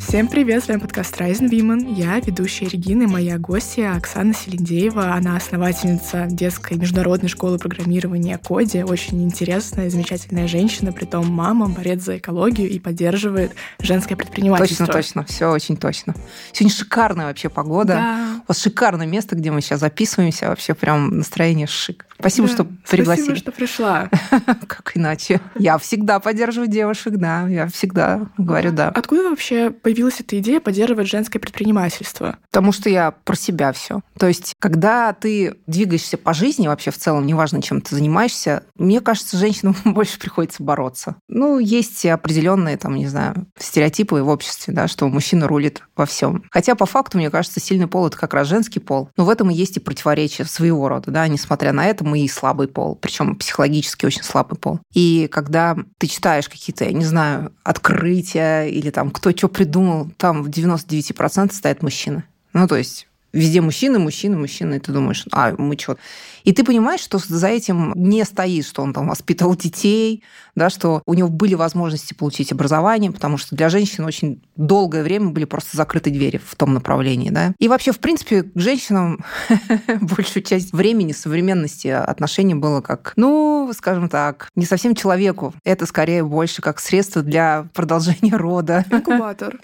Всем привет, с вами подкаст Rising Women. Я ведущая Регина и моя гостья Оксана Селиндеева. Она основательница детской международной школы программирования Коди. Очень интересная, замечательная женщина, при том мама, борец за экологию и поддерживает женское предпринимательство. Точно, точно, все очень точно. Сегодня шикарная вообще погода. Да. У вас шикарное место, где мы сейчас записываемся. Вообще прям настроение шик. Спасибо, Да. что пригласили. Спасибо, что пришла. Как иначе? Я всегда поддерживаю девушек, да. Я всегда говорю да. Откуда вообще появилась эта идея поддерживать женское предпринимательство? Потому что я про себя все. То есть, когда ты двигаешься по жизни, вообще в целом, неважно, чем ты занимаешься, мне кажется, женщинам больше приходится бороться. Ну, есть определенные, там, не знаю, стереотипы в обществе, да, что мужчина рулит во всем. Хотя, по факту, мне кажется, сильный пол это как раз женский пол. Но в этом и есть и противоречие своего рода, да. Несмотря на это, мы и слабый пол, причем психологически очень слабый пол. И когда ты читаешь какие-то, я не знаю, открытия или там кто что придумал, там в 99% стоят мужчины. Ну, то есть везде мужчины, мужчины, мужчины, и ты думаешь, а мы что? И ты понимаешь, что за этим не стоит, что он там воспитывал детей, да, что у него были возможности получить образование, потому что для женщин очень долгое время были просто закрыты двери в том направлении. Да. И вообще, в принципе, к женщинам большую часть времени современности отношение было как, ну, скажем так, не совсем человеку. Это скорее больше как средство для продолжения рода. Инкубатор.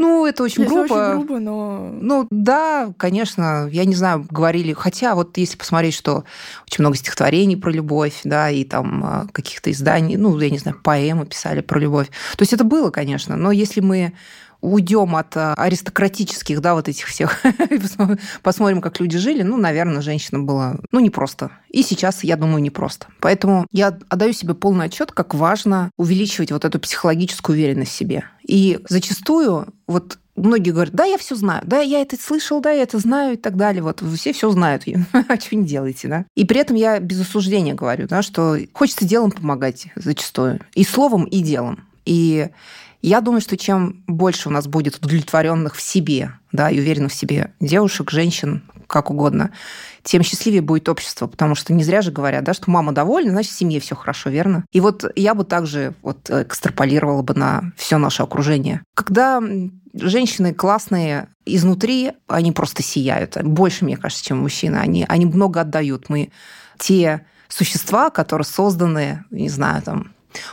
Ну, это очень Если грубо. очень грубо, но... Ну да, конечно, я не знаю, говорили, хотя вот если посмотреть, что очень много стихотворений про любовь, да, и там а, каких-то изданий, ну, я не знаю, поэмы писали про любовь. То есть это было, конечно, но если мы уйдем от а, аристократических, да, вот этих всех, посмотрим, как люди жили, ну, наверное, женщинам было, ну, непросто. И сейчас, я думаю, непросто. Поэтому я отдаю себе полный отчет, как важно увеличивать вот эту психологическую уверенность в себе. И зачастую вот многие говорят, да, я все знаю, да, я это слышал, да, я это знаю и так далее. Вот все все знают, а что не делаете, да? И при этом я без осуждения говорю, да, что хочется делом помогать зачастую. И словом, и делом. И я думаю, что чем больше у нас будет удовлетворенных в себе, да, и уверенных в себе девушек, женщин, как угодно, тем счастливее будет общество, потому что не зря же говорят, да, что мама довольна, значит, в семье все хорошо, верно? И вот я бы также вот экстраполировала бы на все наше окружение. Когда женщины классные изнутри, они просто сияют. Больше, мне кажется, чем мужчины. Они, они много отдают. Мы те существа, которые созданы, не знаю, там,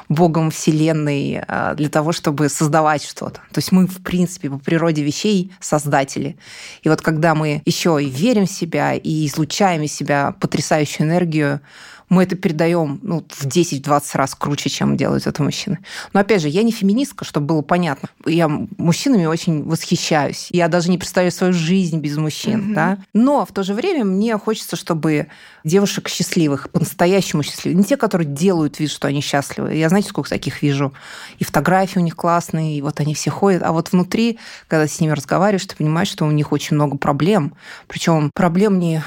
Богом Вселенной для того, чтобы создавать что-то. То есть мы, в принципе, по природе вещей создатели. И вот когда мы еще и верим в себя, и излучаем из себя потрясающую энергию, мы это передаем ну, в 10-20 раз круче, чем делают это мужчины. Но опять же, я не феминистка, чтобы было понятно. Я мужчинами очень восхищаюсь. Я даже не представляю свою жизнь без мужчин. Mm-hmm. Да? Но в то же время мне хочется, чтобы девушек счастливых, по-настоящему счастливых, не те, которые делают вид, что они счастливы. Я знаете, сколько таких вижу. И фотографии у них классные, и вот они все ходят. А вот внутри, когда с ними разговариваешь, ты понимаешь, что у них очень много проблем. Причем проблем не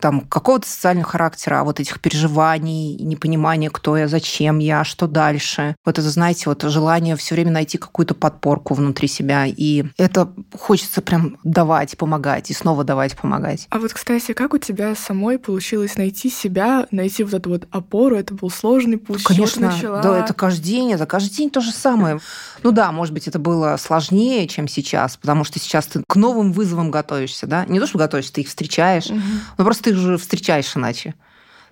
там, какого-то социального характера, а вот этих переживаний, непонимания, кто я, зачем я, что дальше. Вот это, знаете, вот желание все время найти какую-то подпорку внутри себя. И это хочется прям давать, помогать, и снова давать, помогать. А вот, кстати, как у тебя самой получилось найти себя, найти вот эту вот опору? Это был сложный путь? Конечно, начала? да, это каждый день, это каждый день то же самое. Ну да, может быть, это было сложнее, чем сейчас, потому что сейчас ты к новым вызовам готовишься, да? Не то, что готовишься, ты их встречаешь, но просто ты же встречаешь иначе.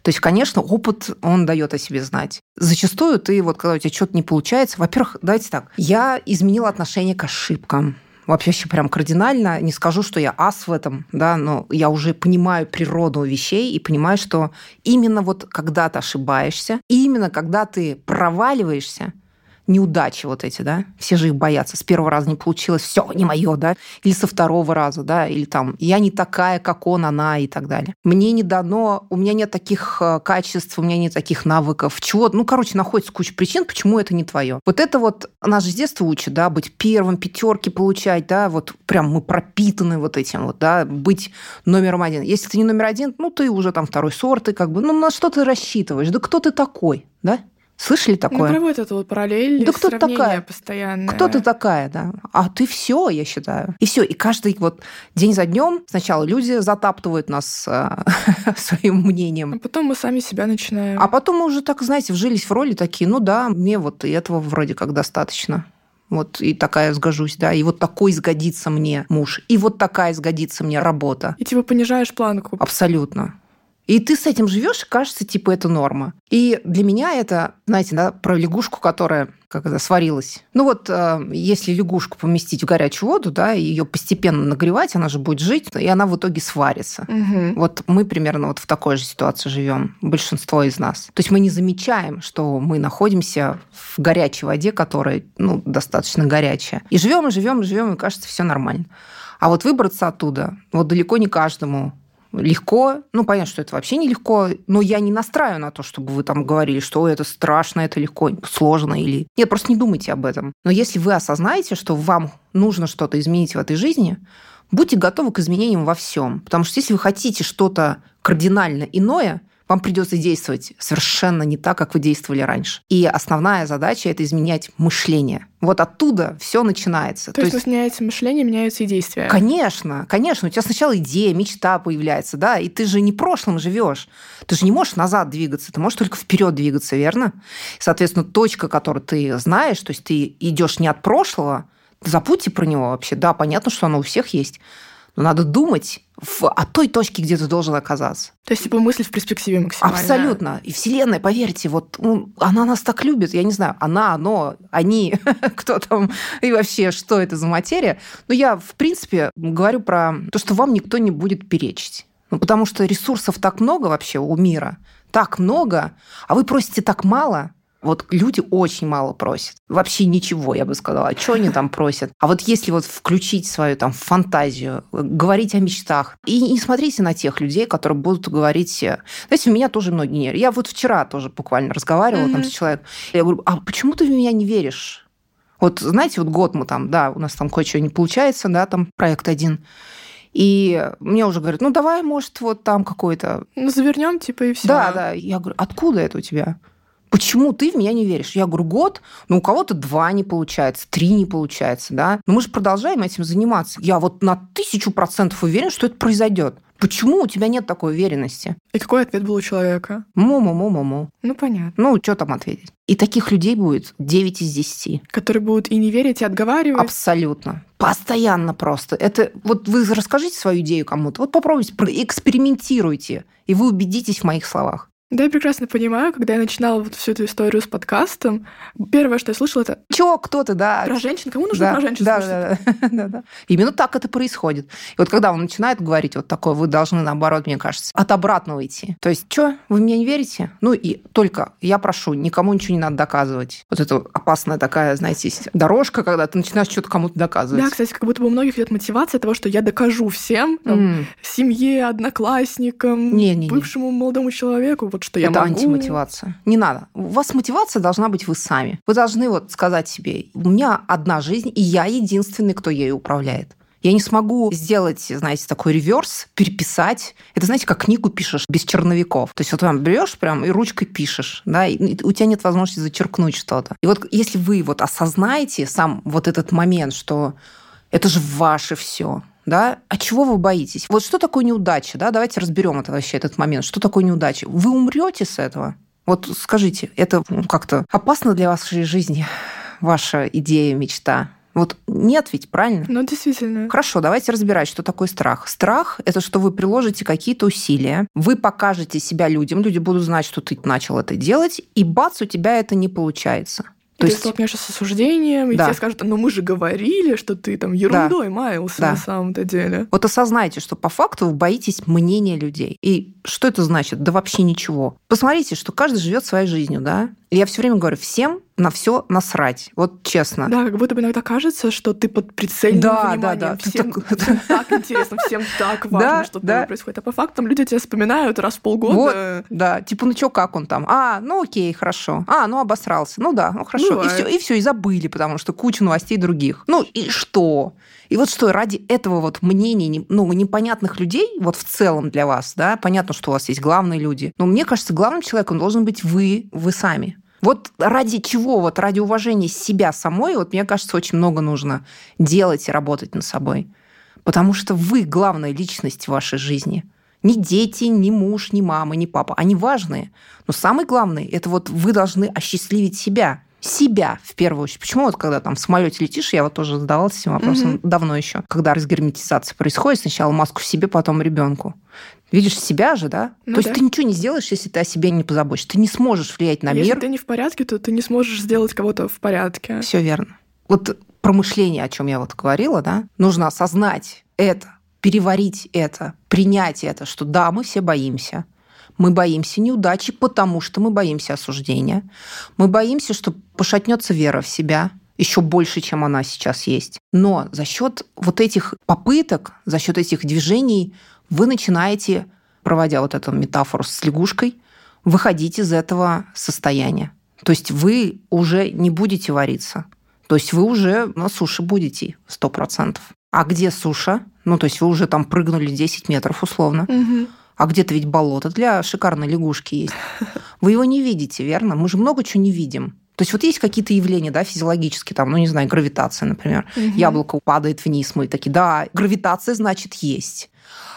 То есть, конечно, опыт, он дает о себе знать. Зачастую ты, вот когда у тебя что-то не получается, во-первых, давайте так, я изменила отношение к ошибкам. Вообще прям кардинально. Не скажу, что я ас в этом, да, но я уже понимаю природу вещей и понимаю, что именно вот когда ты ошибаешься, именно когда ты проваливаешься, неудачи вот эти, да, все же их боятся. С первого раза не получилось, все, не мое, да, или со второго раза, да, или там, я не такая, как он, она и так далее. Мне не дано, у меня нет таких э, качеств, у меня нет таких навыков, чего, ну, короче, находится куча причин, почему это не твое. Вот это вот нас же с детства учат, да, быть первым, пятерки получать, да, вот прям мы пропитаны вот этим вот, да, быть номером один. Если ты не номер один, ну, ты уже там второй сорт, ты как бы, ну, на что ты рассчитываешь, да кто ты такой, да? Слышали такое? Ну, проводят эту вот параллель, да кто такая? постоянно. Кто ты такая, да? А ты все, я считаю. И все. И каждый вот день за днем сначала люди затаптывают нас э, своим мнением. А потом мы сами себя начинаем. А потом мы уже так, знаете, вжились в роли такие, ну да, мне вот и этого вроде как достаточно. вот и такая сгожусь, да, и вот такой сгодится мне муж, и вот такая сгодится мне работа. И типа понижаешь планку. Абсолютно. И ты с этим живешь, и кажется, типа, это норма. И для меня это, знаете, да, про лягушку, которая как это, сварилась. Ну вот, э, если лягушку поместить в горячую воду, да, и ее постепенно нагревать, она же будет жить, и она в итоге сварится. Угу. Вот мы примерно вот в такой же ситуации живем, большинство из нас. То есть мы не замечаем, что мы находимся в горячей воде, которая, ну, достаточно горячая. И живем, и живем, и живем, и кажется, все нормально. А вот выбраться оттуда, вот далеко не каждому легко. Ну, понятно, что это вообще нелегко, но я не настраиваю на то, чтобы вы там говорили, что это страшно, это легко, сложно или... Нет, просто не думайте об этом. Но если вы осознаете, что вам нужно что-то изменить в этой жизни, будьте готовы к изменениям во всем. Потому что если вы хотите что-то кардинально иное, вам придется действовать совершенно не так, как вы действовали раньше. И основная задача это изменять мышление. Вот оттуда все начинается. То, То есть, есть меняется мышление, меняются и действия. Конечно, конечно. У тебя сначала идея, мечта появляется, да, и ты же не прошлым живешь. Ты же не можешь назад двигаться, ты можешь только вперед двигаться, верно? Соответственно, точка, которую ты знаешь, то есть ты идешь не от прошлого, забудьте про него вообще. Да, понятно, что оно у всех есть. Но надо думать в, о той точке, где ты должен оказаться. То есть, типа, мысли в перспективе максимально. Абсолютно. И Вселенная, поверьте, вот ну, она нас так любит. Я не знаю, она, оно, они, кто там и вообще, что это за материя. Но я, в принципе, говорю про то, что вам никто не будет перечить. Ну, потому что ресурсов так много вообще у мира, так много, а вы просите так мало, вот люди очень мало просят. Вообще ничего, я бы сказала. А что они там просят? А вот если вот включить свою там фантазию, говорить о мечтах, и не смотрите на тех людей, которые будут говорить... Э, знаете, у меня тоже многие не Я вот вчера тоже буквально разговаривала mm-hmm. там с человеком. Я говорю, а почему ты в меня не веришь? Вот знаете, вот год мы там, да, у нас там кое-что не получается, да, там проект один. И мне уже говорят, ну давай, может, вот там какой-то... Ну, завернем, типа, и все. Да, да. Я говорю, откуда это у тебя? Почему ты в меня не веришь? Я говорю, год, ну у кого-то два не получается, три не получается, да. Но мы же продолжаем этим заниматься. Я вот на тысячу процентов уверен, что это произойдет. Почему у тебя нет такой уверенности? И какой ответ был у человека? Му-му-му-му-му. Ну, понятно. Ну, что там ответить? И таких людей будет 9 из 10. Которые будут и не верить, и отговаривать. Абсолютно. Постоянно просто. Это вот вы расскажите свою идею кому-то, вот попробуйте, экспериментируйте, и вы убедитесь в моих словах. Да, я прекрасно понимаю, когда я начинала вот всю эту историю с подкастом, первое, что я слышала, это... Чё, кто ты, да? Про женщин? Кому нужно да, про женщин да, да, да, да, да. Именно так это происходит. И вот когда он начинает говорить вот такое, вы должны, наоборот, мне кажется, от обратного идти. То есть, что, вы мне не верите? Ну и только я прошу, никому ничего не надо доказывать. Вот это опасная такая, знаете, дорожка, когда ты начинаешь что-то кому-то доказывать. Да, кстати, как будто бы у многих идет мотивация того, что я докажу всем, там, mm. семье, одноклассникам, не, не, бывшему не. молодому человеку, вот что я Это могу. антимотивация. Не надо. У вас мотивация должна быть вы сами. Вы должны вот сказать себе, у меня одна жизнь, и я единственный, кто ею управляет. Я не смогу сделать, знаете, такой реверс, переписать. Это, знаете, как книгу пишешь без черновиков. То есть вот прям берешь прям и ручкой пишешь, да, и у тебя нет возможности зачеркнуть что-то. И вот если вы вот осознаете сам вот этот момент, что это же ваше все, да, а чего вы боитесь? Вот что такое неудача, да, давайте разберем это вообще, этот момент. Что такое неудача? Вы умрете с этого? Вот скажите, это как-то опасно для вашей жизни, ваша идея, мечта? Вот нет ведь, правильно? Ну, действительно. Хорошо, давайте разбирать, что такое страх. Страх – это что вы приложите какие-то усилия, вы покажете себя людям, люди будут знать, что ты начал это делать, и бац, у тебя это не получается. То ты есть... столкнешься с осуждением, и да. тебе скажут, ну мы же говорили, что ты там ерундой да. маялся да. на самом-то деле. Вот осознайте, что по факту вы боитесь мнения людей. И что это значит? Да вообще ничего. Посмотрите, что каждый живет своей жизнью, да? И я все время говорю, всем на все насрать. Вот честно. Да, как будто бы иногда кажется, что ты под прицельным да, вниманием. Да, да, всем, так... всем так интересно, всем так важно, да, что да. происходит. А по факту люди тебя вспоминают раз в полгода. Вот, да, типа, ну что, как он там? А, ну окей, хорошо. А, ну обосрался. Ну да, ну хорошо. Бывает. И все, и все, и забыли, потому что куча новостей других. Ну и что? И вот что, ради этого вот мнения ну, непонятных людей, вот в целом для вас, да, понятно, что у вас есть главные люди, но мне кажется, главным человеком должен быть вы, вы сами. Вот ради чего, вот ради уважения себя самой, вот мне кажется, очень много нужно делать и работать над собой. Потому что вы главная личность в вашей жизни. Ни дети, ни муж, ни мама, ни папа. Они важные. Но самое главное, это вот вы должны осчастливить себя – себя в первую очередь. Почему вот когда там в самолете летишь, я вот тоже задавалась этим вопросом угу. давно еще, когда разгерметизация происходит, сначала маску себе, потом ребенку. Видишь себя же, да? Ну, то да. есть ты ничего не сделаешь, если ты о себе не позаботишься. Ты не сможешь влиять на если мир. Если ты не в порядке, то ты не сможешь сделать кого-то в порядке. Все верно. Вот промышление, о чем я вот говорила, да, нужно осознать это, переварить это, принять это, что да, мы все боимся. Мы боимся неудачи, потому что мы боимся осуждения. Мы боимся, что пошатнется вера в себя еще больше, чем она сейчас есть. Но за счет вот этих попыток, за счет этих движений вы начинаете, проводя вот эту метафору с лягушкой, выходить из этого состояния. То есть вы уже не будете вариться. То есть вы уже на суше будете, сто процентов. А где суша? Ну, то есть вы уже там прыгнули 10 метров условно. Угу. А где-то ведь болото для шикарной лягушки есть. Вы его не видите, верно? Мы же много чего не видим. То есть вот есть какие-то явления, да, физиологические, там, ну, не знаю, гравитация, например. Угу. Яблоко падает вниз, мы такие, да, гравитация, значит, есть.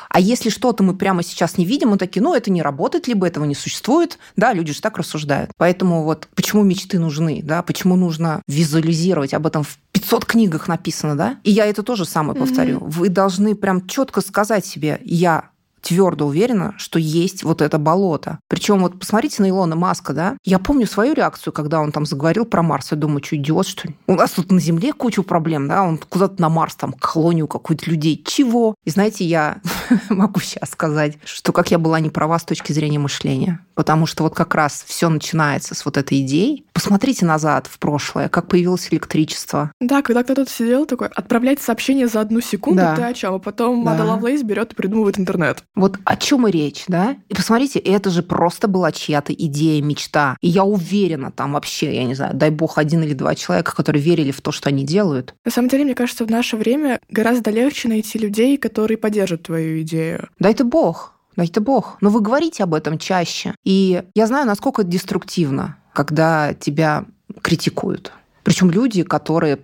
А если что-то мы прямо сейчас не видим, мы такие, ну, это не работает, либо этого не существует. Да, люди же так рассуждают. Поэтому вот почему мечты нужны, да, почему нужно визуализировать, об этом в 500 книгах написано, да? И я это тоже самое повторю. Mm-hmm. Вы должны прям четко сказать себе, я твердо уверена, что есть вот это болото. Причем вот посмотрите на Илона Маска, да? Я помню свою реакцию, когда он там заговорил про Марс. Я думаю, что идиот, что ли? У нас тут на Земле куча проблем, да? Он куда-то на Марс, там, колонию какую-то людей. Чего? И знаете, я могу сейчас сказать, что как я была не права с точки зрения мышления. Потому что вот как раз все начинается с вот этой идеи. Посмотрите назад, в прошлое, как появилось электричество. Да, когда кто-то сидел такой, отправлять сообщение за одну секунду, да. ты о чем? А потом да. Мада Лавлейс берет и придумывает интернет. Вот о чем и речь, да? И посмотрите, это же просто была чья-то идея, мечта. И я уверена, там вообще, я не знаю, дай бог, один или два человека, которые верили в то, что они делают. На самом деле, мне кажется, в наше время гораздо легче найти людей, которые поддержат твою идею. Дай ты бог. Дай ты бог. Но вы говорите об этом чаще. И я знаю, насколько это деструктивно, когда тебя критикуют. Причем люди, которые,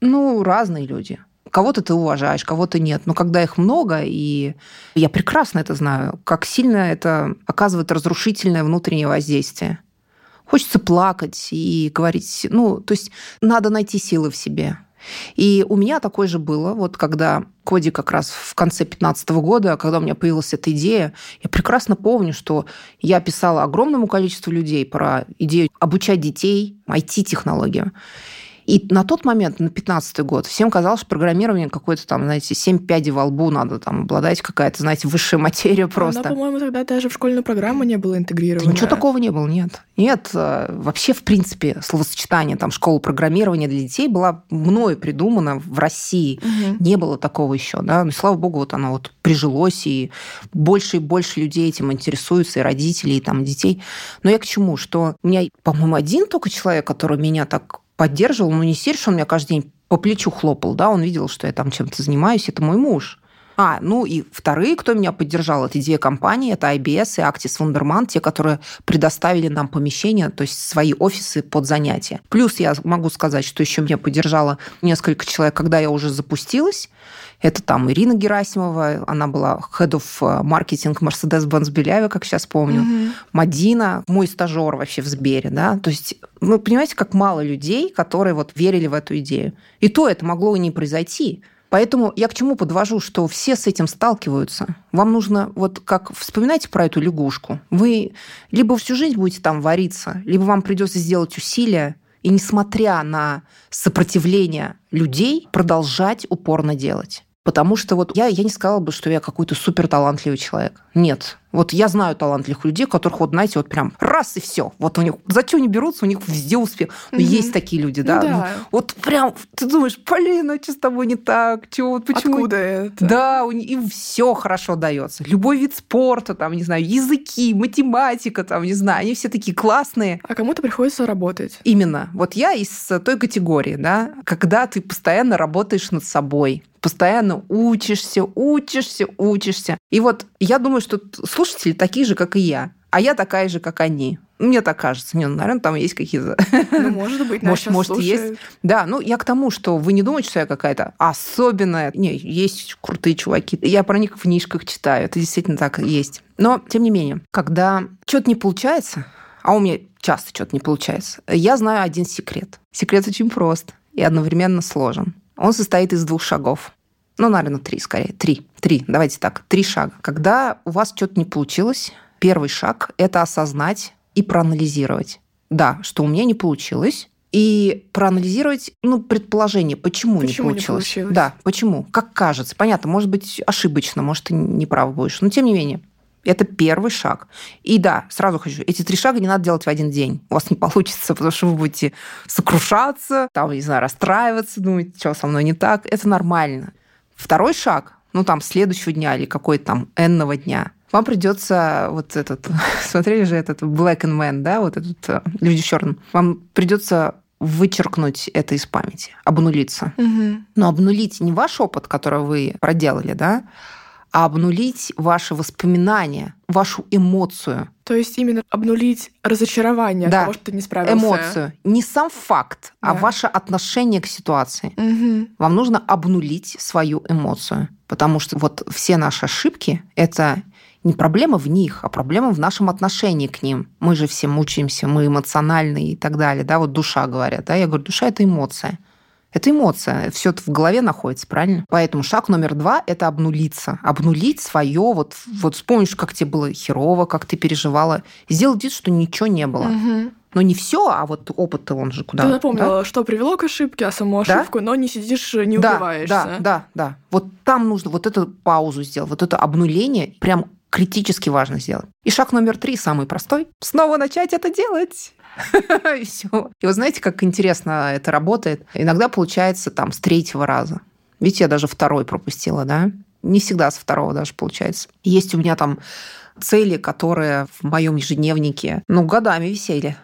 ну, разные люди. Кого-то ты уважаешь, кого-то нет. Но когда их много, и я прекрасно это знаю, как сильно это оказывает разрушительное внутреннее воздействие. Хочется плакать и говорить, ну, то есть надо найти силы в себе. И у меня такое же было, вот когда Коди как раз в конце 2015 года, когда у меня появилась эта идея, я прекрасно помню, что я писала огромному количеству людей про идею обучать детей IT-технологиям. И на тот момент, на 15 год, всем казалось, что программирование какое-то там, знаете, 7 пядей во лбу надо там обладать, какая-то, знаете, высшая материя просто. Она, по-моему, тогда даже в школьную программу не было интегрировано. Да ничего такого не было, нет. Нет, э, вообще, в принципе, словосочетание там школа программирования для детей была мною придумана в России. Угу. Не было такого еще, да. Но, слава богу, вот оно вот прижилось, и больше и больше людей этим интересуются, и родителей, и там детей. Но я к чему? Что у меня, по-моему, один только человек, который меня так поддерживал, ну не сильно, он меня каждый день по плечу хлопал, да, он видел, что я там чем-то занимаюсь, это мой муж. А, ну и вторые, кто меня поддержал, это две компании, это IBS и Actis Wunderman, те, которые предоставили нам помещения, то есть свои офисы под занятия. Плюс я могу сказать, что еще меня поддержало несколько человек, когда я уже запустилась. Это там Ирина Герасимова, она была head of э, marketing Mercedes-Benz Беляве, как сейчас помню. Mm-hmm. Мадина, мой стажер вообще в Сбере, да. То есть, ну, понимаете, как мало людей, которые вот верили в эту идею. И то это могло и не произойти. Поэтому я к чему подвожу, что все с этим сталкиваются. Вам нужно, вот как вспоминайте про эту лягушку. Вы либо всю жизнь будете там вариться, либо вам придется сделать усилия, и несмотря на сопротивление людей, продолжать упорно делать. Потому что вот я, я не сказала бы, что я какой-то супер талантливый человек. Нет. Вот я знаю талантливых людей, которых, вот, знаете, вот прям раз и все. Вот у них, за что они берутся, у них везде успех. Но угу. есть такие люди, да? Ну, да. Ну, вот прям, ты думаешь, Полина, что с тобой не так? Чего, вот почему? Откуда это? Да, у них, им все хорошо дается. Любой вид спорта, там, не знаю, языки, математика, там, не знаю, они все такие классные. А кому-то приходится работать. Именно. Вот я из той категории, да, когда ты постоянно работаешь над собой, постоянно учишься, учишься, учишься. И вот я думаю, что слушатели такие же, как и я. А я такая же, как они. Мне так кажется. Не, ну, наверное, там есть какие-то... Ну, может быть, может, может есть. Да, ну, я к тому, что вы не думаете, что я какая-то особенная. Не, есть крутые чуваки. Я про них в книжках читаю. Это действительно так есть. Но, тем не менее, когда что-то не получается, а у меня часто что-то не получается, я знаю один секрет. Секрет очень прост и одновременно сложен. Он состоит из двух шагов. Ну, наверное, три скорее. Три. Три. Давайте так. Три шага. Когда у вас что-то не получилось, первый шаг – это осознать и проанализировать. Да, что у меня не получилось, и проанализировать, ну, предположение, почему, почему не, получилось. не получилось. Да, почему. Как кажется. Понятно, может быть, ошибочно, может, ты не прав будешь. Но тем не менее, это первый шаг. И да, сразу хочу, эти три шага не надо делать в один день. У вас не получится, потому что вы будете сокрушаться, там, не знаю, расстраиваться, думать, что со мной не так. Это нормально. Второй шаг, ну, там, следующего дня или какой-то там энного дня, вам придется вот этот, смотрели же этот Black and Man, да, вот этот э, люди в черном. Вам придется вычеркнуть это из памяти, обнулиться. Угу. Но обнулить не ваш опыт, который вы проделали, да, а обнулить ваши воспоминания, вашу эмоцию. То есть именно обнулить разочарование Да. от того, что ты не справился. Эмоцию. Не сам факт, а Да. ваше отношение к ситуации. Мгм. Вам нужно обнулить свою эмоцию. Потому что вот все наши ошибки – это не проблема в них, а проблема в нашем отношении к ним. Мы же все мучаемся, мы эмоциональные и так далее. Да, вот душа говорят. Да? Я говорю, душа – это эмоция. Это эмоция, все это в голове находится, правильно? Поэтому шаг номер два – это обнулиться. Обнулить свое, вот, вот вспомнишь, как тебе было херово, как ты переживала. Сделать вид, что ничего не было. Но не все, а вот опыт-то он же куда? Ты да? напомнила, что привело к ошибке, а саму Да? ошибку, но не сидишь, не да, убиваешься. Да, да, да. Вот там нужно вот эту паузу сделать, вот это обнуление прям критически важно сделать. И шаг номер три, самый простой, снова начать это делать. И все. И вот знаете, как интересно это работает? Иногда получается там с третьего раза. Видите, я даже второй пропустила, да? Не всегда с второго даже получается. Есть у меня там цели, которые в моем ежедневнике, ну, годами висели.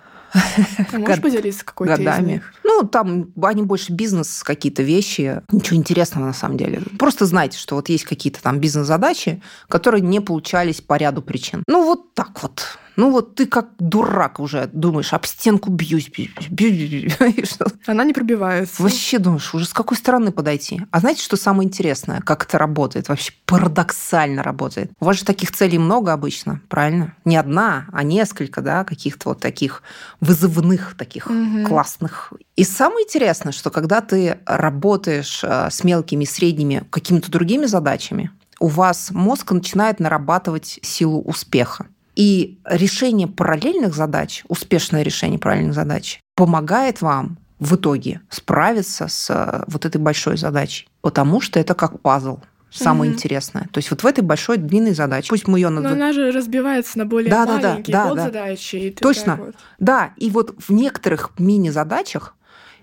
Ты можешь Год- поделиться какой-то из годами. них? Ну, там они больше бизнес, какие-то вещи. Ничего интересного на самом деле. Просто знайте, что вот есть какие-то там бизнес-задачи, которые не получались по ряду причин. Ну, вот так вот. Ну, вот ты как дурак уже думаешь, об стенку бьюсь, бьюсь, бьюсь? Она не пробивается. Вообще думаешь, уже с какой стороны подойти? А знаете, что самое интересное? Как это работает? Вообще парадоксально работает. У вас же таких целей много обычно, правильно? Не одна, а несколько, да, каких-то вот таких вызывных, таких Мгм. классных. И самое интересное, что когда ты работаешь э, с мелкими, средними, какими-то другими задачами, у вас мозг начинает нарабатывать силу успеха. И решение параллельных задач, успешное решение параллельных задач, помогает вам в итоге справиться с э, вот этой большой задачей. Потому что это как пазл. Самое Мгм. интересное. То есть вот в этой большой длинной задаче, пусть мы ее Но она же разбивается на более Да, да, да, маленькие да, да. подзадачи. и ты Точно. вот. Да, и вот в некоторых мини-задачах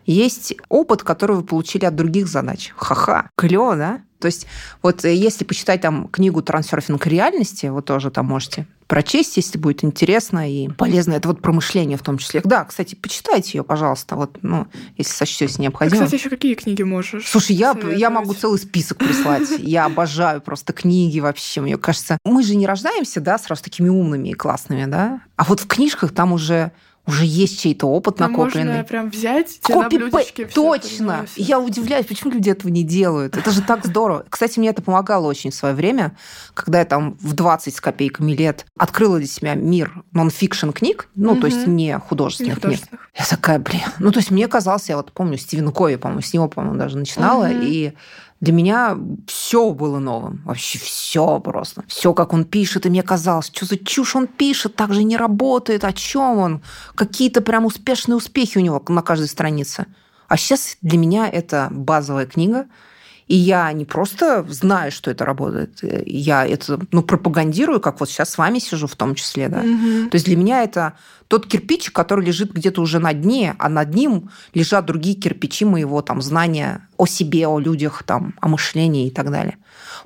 есть опыт, который вы получили от других задач. Ха-ха, клево, да? То есть вот э, если почитать там книгу «Трансерфинг реальности», вы тоже там можете прочесть, если будет интересно и полезно. Это вот промышление в том числе. Да, кстати, почитайте ее, пожалуйста, вот, ну, если сочтете Ты, необходимым. кстати, еще какие книги можешь? Слушай, я, я могу целый список прислать. Я обожаю просто книги вообще. Мне кажется, мы же не рождаемся, да, сразу такими умными и классными, да? А вот в книжках там уже уже есть чей-то опыт Там накопленный. можно прям взять, тебе на Копи блюдечке Точно. Я удивляюсь, почему люди этого не делают. Это же так здорово. Кстати, мне это помогало очень в свое время, когда я там в 20 с копейками лет открыла для себя мир нон-фикшн книг, ну, то есть не Не художественных книг. Я такая, блин. Ну, то есть мне казалось, я вот помню Стивен Кови, по-моему, с него, по-моему, даже начинала, и для меня все было новым. Вообще все просто. Все, как он пишет. И мне казалось, что за чушь он пишет, так же не работает, о чем он. Какие-то прям успешные успехи у него на каждой странице. А сейчас для меня это базовая книга. И я не просто знаю, что это работает, я это ну, пропагандирую, как вот сейчас с вами сижу в том числе. Да? Мгм. То есть для меня это тот кирпичик, который лежит где-то уже на дне, а над ним лежат другие кирпичи моего там знания о себе, о людях, там, о мышлении и так далее.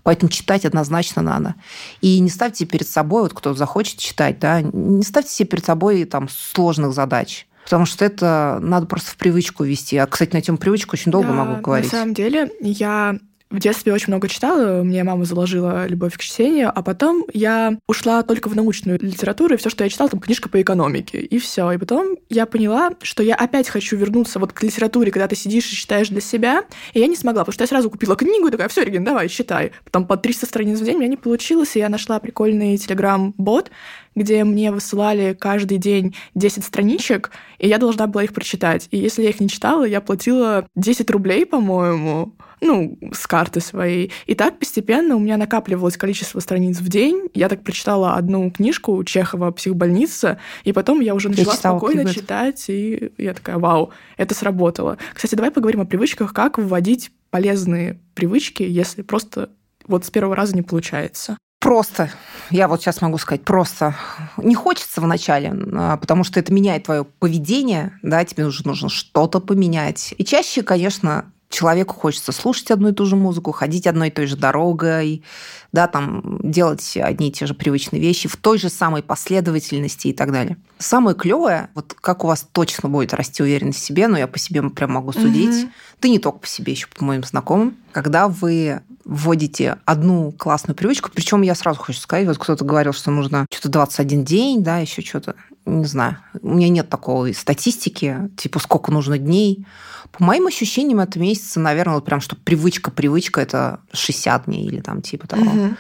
Поэтому читать однозначно надо. И не ставьте перед собой, вот кто захочет читать, да, не ставьте себе перед собой там сложных задач. Потому что это надо просто в привычку вести. А, кстати, на тему привычку очень долго Да, могу говорить. На самом деле, я В детстве очень много читала, мне мама заложила любовь к чтению, а потом я ушла только в научную литературу, и все, что я читала, там книжка по экономике, и все. И потом я поняла, что я опять хочу вернуться вот к литературе, когда ты сидишь и читаешь для себя, и я не смогла, потому что я сразу купила книгу и такая, все, Регин, давай, читай. Потом по 300 страниц в день у меня не получилось, и я нашла прикольный телеграм-бот, где мне высылали каждый день 10 страничек, и я должна была их прочитать. И если я их не читала, я платила 10 рублей, по-моему, ну, с карты своей. И так постепенно у меня накапливалось количество страниц в день. Я так прочитала одну книжку Чехова «Психбольница», и потом я уже начала я спокойно книгу. читать, и я такая, вау, это сработало. Кстати, давай поговорим о привычках, как вводить полезные привычки, если просто вот с первого раза не получается. Просто, я вот сейчас могу сказать, просто не хочется вначале, а, потому что это меняет твое поведение, да, тебе нужно, нужно что-то поменять. И чаще, конечно, человеку хочется слушать одну и ту же музыку, ходить одной и той же дорогой, да, там, делать одни и те же привычные вещи в той же самой последовательности и так далее. Самое клевое, вот как у вас точно будет расти уверенность в себе, но я по себе прям могу судить, угу. ты не только по себе, еще по моим знакомым, когда вы вводите одну классную привычку, причем я сразу хочу сказать, вот кто-то говорил, что нужно что-то 21 день, да, еще что-то, не знаю, у меня нет такой статистики, типа сколько нужно дней, по моим ощущениям, это месяца, наверное, вот прям, что привычка-привычка, это 60 дней или там типа того. Угу.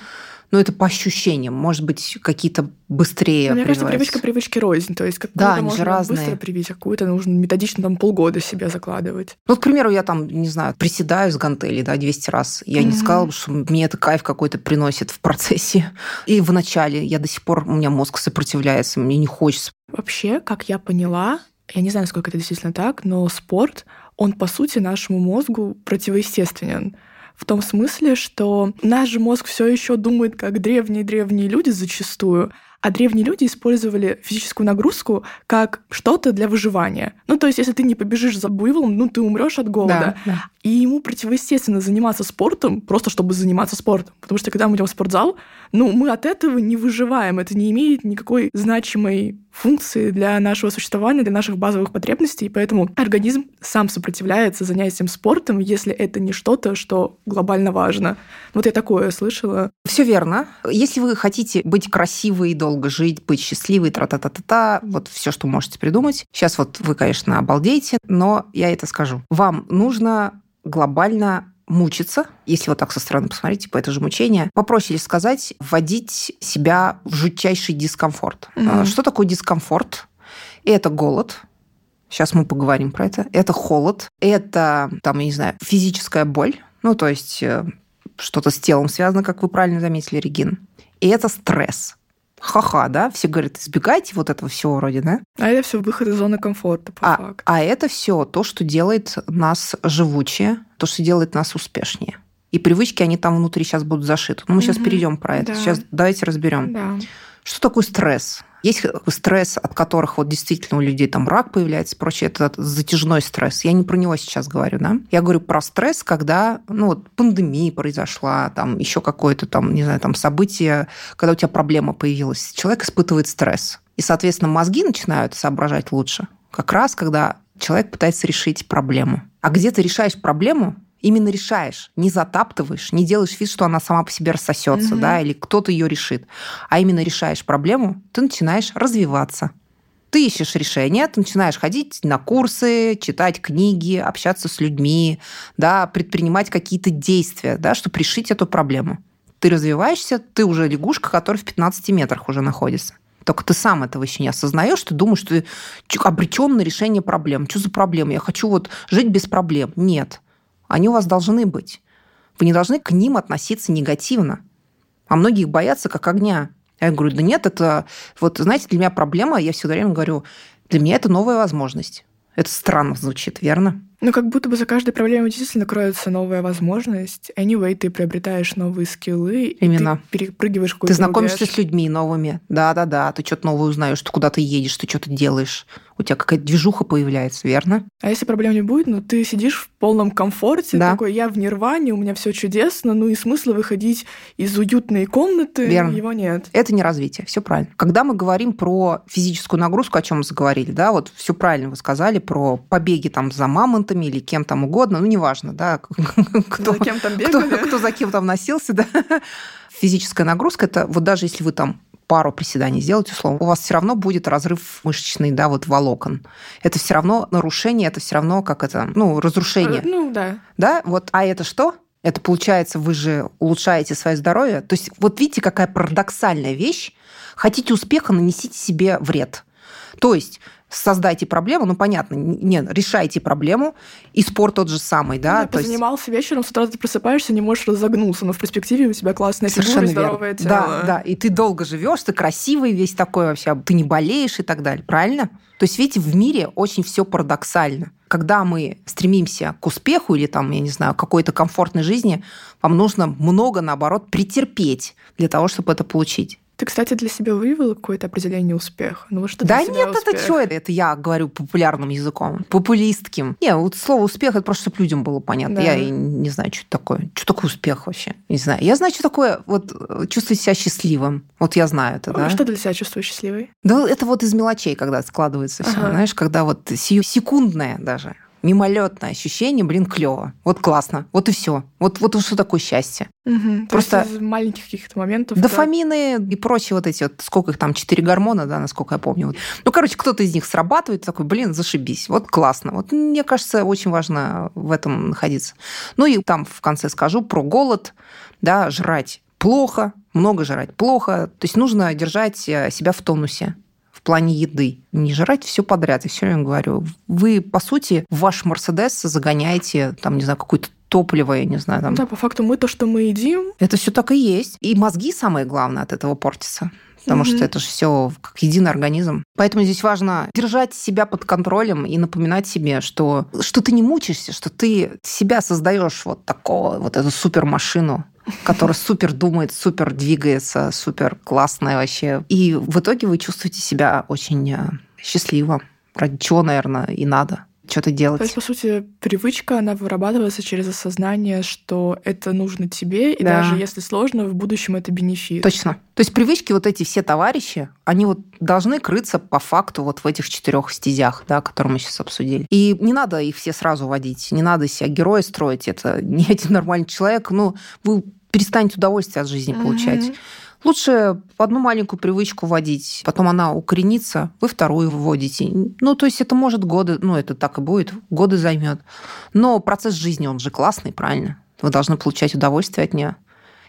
Ну, это по ощущениям. Может быть, какие-то быстрее Мне кажется, привычка привычки рознь. То есть какую-то да, они можно же разные. быстро привить, а какую-то нужно методично там полгода себя закладывать. Ну, к примеру, я там, не знаю, приседаю с гантелей, да, 200 раз. Я mm-hmm. не сказала, что мне это кайф какой-то приносит в процессе. И в начале я до сих пор, у меня мозг сопротивляется, мне не хочется. Вообще, как я поняла, я не знаю, насколько это действительно так, но спорт он, по сути, нашему мозгу противоестественен. В том смысле, что наш же мозг все еще думает, как древние-древние люди зачастую, а древние люди использовали физическую нагрузку как что-то для выживания. Ну, то есть, если ты не побежишь за буйволом, ну, ты умрешь от голода. Да, да. И ему противоестественно заниматься спортом, просто чтобы заниматься спортом. Потому что когда мы идем в спортзал, ну, мы от этого не выживаем. Это не имеет никакой значимой функции для нашего существования, для наших базовых потребностей, и поэтому организм сам сопротивляется занятиям спортом, если это не что-то, что глобально важно. Вот я такое слышала. Все верно. Если вы хотите быть красивой, долго жить, быть счастливой, тра-та-та-та-та, вот все, что можете придумать. Сейчас вот вы, конечно, обалдеете, но я это скажу. Вам нужно глобально мучиться, если вот так со стороны посмотреть, типа это же мучение, попроще сказать, вводить себя в жутчайший дискомфорт. Угу. Что такое дискомфорт? Это голод, Сейчас мы поговорим про это. Это холод, это, там, я не знаю, физическая боль, ну, то есть э, что-то с телом связано, как вы правильно заметили, Регин. И это стресс ха-ха, да, все говорят, избегайте вот этого всего вроде, да? А это все выход из зоны комфорта, по а, факту. А это все то, что делает нас живучее, то, что делает нас успешнее. И привычки, они там внутри сейчас будут зашиты. Но мы угу. сейчас перейдем про это. Да. Сейчас давайте разберем. Да. Что такое стресс? Есть стресс, от которых вот действительно у людей там рак появляется прочее, это затяжной стресс. Я не про него сейчас говорю, да? Я говорю про стресс, когда, ну, вот пандемия произошла, там еще какое-то там, не знаю, там событие, когда у тебя проблема появилась. Человек испытывает стресс. И, соответственно, мозги начинают соображать лучше. Как раз, когда человек пытается решить проблему. А где ты решаешь проблему, именно решаешь, не затаптываешь, не делаешь вид, что она сама по себе рассосется, угу. да, или кто-то ее решит, а именно решаешь проблему, ты начинаешь развиваться. Ты ищешь решение, ты начинаешь ходить на курсы, читать книги, общаться с людьми, да, предпринимать какие-то действия, да, чтобы решить эту проблему. Ты развиваешься, ты уже лягушка, которая в 15 метрах уже находится. Только ты сам этого еще не осознаешь, ты думаешь, что ты обречен на решение проблем. Что за проблемы? Я хочу вот жить без проблем. Нет. Они у вас должны быть. Вы не должны к ним относиться негативно. А многие их боятся как огня. Я говорю, да нет, это... Вот, знаете, для меня проблема, я все время говорю, для меня это новая возможность. Это странно звучит, верно? Ну, как будто бы за каждой проблемой действительно кроется новая возможность. Anyway, ты приобретаешь новые скиллы, Именно. и ты перепрыгиваешь какой-то Ты знакомишься рубеж. с людьми новыми. Да-да-да, ты что-то новое узнаешь, ты куда ты едешь, ты что-то делаешь у тебя какая-то движуха появляется, верно? А если проблем не будет, ну ты сидишь в полном комфорте, да. такой, я в нирване, у меня все чудесно, ну и смысла выходить из уютной комнаты верно. его нет. Это не развитие, все правильно. Когда мы говорим про физическую нагрузку, о чем мы заговорили, да, вот все правильно вы сказали про побеги там за мамонтами, музыкантами или кем там угодно, ну, неважно, да, кто, за кем там бегали. Кто, кто за кем там носился, да. Физическая нагрузка, это вот даже если вы там пару приседаний сделаете, условно, у вас все равно будет разрыв мышечный, да, вот волокон. Это все равно нарушение, это все равно как это, ну, разрушение. Э, ну, да. Да, вот, а это что? Это получается, вы же улучшаете свое здоровье. То есть вот видите, какая парадоксальная вещь. Хотите успеха, нанесите себе вред. То есть создайте проблему, ну, понятно, нет, решайте проблему, и спорт тот же самый, да. Ну, ты позанимался есть... вечером, с утра ты просыпаешься, не можешь разогнуться, но в перспективе у тебя классная Совершенно фигура, здоровое тело. Да, да, и ты долго живешь, ты красивый весь такой вообще, ты не болеешь и так далее, правильно? То есть, видите, в мире очень все парадоксально. Когда мы стремимся к успеху или там, я не знаю, какой-то комфортной жизни, вам нужно много, наоборот, претерпеть для того, чтобы это получить. Ты, кстати, для себя выявила какое-то определение успеха? Ну, что да нет, успех? это что? Это я говорю популярным языком, популистским. Не, вот слово успех, это просто, чтобы людям было понятно. Да. Я не знаю, что это такое. Что такое успех вообще? Не знаю. Я знаю, что такое вот чувствовать себя счастливым. Вот я знаю это, а да. Что для себя чувствуешь счастливой? Да это вот из мелочей, когда складывается ага. все, знаешь, когда вот секундное даже мимолетное ощущение, блин, клево. Вот классно. Вот и все. Вот, вот что такое счастье. Угу. Просто из маленьких каких-то моментов. Дофамины да? и прочие вот эти вот, сколько их там, четыре гормона, да, насколько я помню. Ну, короче, кто-то из них срабатывает, такой, блин, зашибись. Вот классно. Вот мне кажется, очень важно в этом находиться. Ну и там в конце скажу про голод, да, жрать плохо, много жрать плохо. То есть нужно держать э, себя в тонусе плане еды. Не жрать все подряд. Я все время говорю, вы, по сути, в ваш Мерседес загоняете, там, не знаю, какую-то топливо, я не знаю. Там. Да, по факту мы то, что мы едим. Это все так и есть. И мозги, самое главное, от этого портятся потому mm-hmm. что это же все как единый организм. Поэтому здесь важно держать себя под контролем и напоминать себе, что, что ты не мучаешься, что ты себя создаешь вот такого, вот эту супермашину, которая супер думает, супер двигается, супер классная вообще. И в итоге вы чувствуете себя очень э, счастливо. Ради чего, наверное, и надо что-то делать. То есть, по сути, привычка, она вырабатывается через осознание, что это нужно тебе, и да. даже если сложно, в будущем это бенефит. Точно. То есть привычки вот эти все товарищи, они вот должны крыться по факту вот в этих четырех стезях, да, которые мы сейчас обсудили. И не надо их все сразу водить, не надо себя героя строить, это не один нормальный человек, ну, вы перестанете удовольствие от жизни получать. Лучше одну маленькую привычку вводить, потом она укоренится, вы вторую вводите. Ну, то есть это может годы, ну, это так и будет, годы займет. Но процесс жизни, он же классный, правильно? Вы должны получать удовольствие от нее.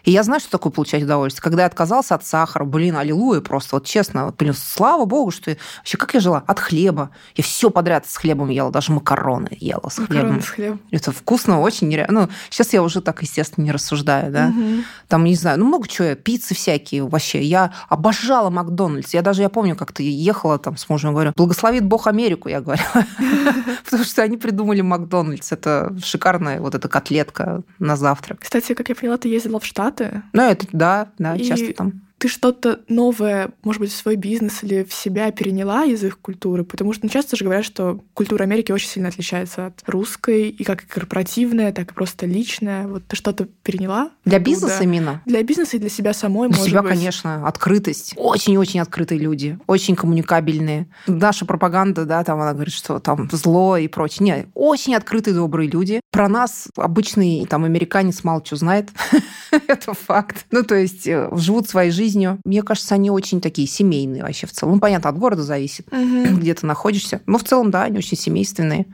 И я знаю, что такое получать удовольствие. Когда я отказался от сахара, блин, аллилуйя просто, вот честно, блин, слава богу, что я... Вообще, как я жила? От хлеба. Я все подряд с хлебом ела, даже макароны ела с макароны хлебом. с хлебом. Это вкусно, очень нереально. Ну, сейчас я уже так, естественно, не рассуждаю, да. Угу. Там, не знаю, ну, много чего, пиццы всякие вообще. Я обожала Макдональдс. Я даже, я помню, как-то ехала там с мужем, говорю, благословит Бог Америку, я говорю. Потому что они придумали Макдональдс. Это шикарная вот эта котлетка на завтрак. Кстати, как я поняла, ты ездила в Штаты, Штаты. Ну, это да, да, и часто там ты что-то новое, может быть, в свой бизнес или в себя переняла из их культуры? Потому что ну, часто же говорят, что культура Америки очень сильно отличается от русской, и как корпоративная, так и просто личная. Вот ты что-то переняла? Для оттуда? бизнеса именно? Для бизнеса и для себя самой, для может себя, быть. конечно, открытость. Очень-очень открытые люди, очень коммуникабельные. Наша пропаганда, да, там она говорит, что там зло и прочее. Нет, очень открытые, добрые люди. Про нас обычный там американец мало что знает. Это факт. Ну, то есть э, живут своей жизнью жизнью. Мне кажется, они очень такие семейные вообще в целом. Ну, понятно, от города зависит, угу. где ты находишься. Но в целом, да, они очень семейственные.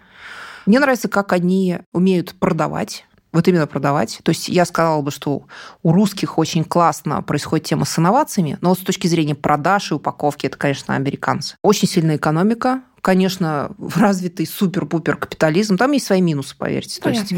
Мне нравится, как они умеют продавать вот именно продавать. То есть я сказала бы, что у русских очень классно происходит тема с инновациями, но вот с точки зрения продаж и упаковки это, конечно, американцы. Очень сильная экономика, конечно, развитый супер-пупер капитализм. Там есть свои минусы, поверьте. То есть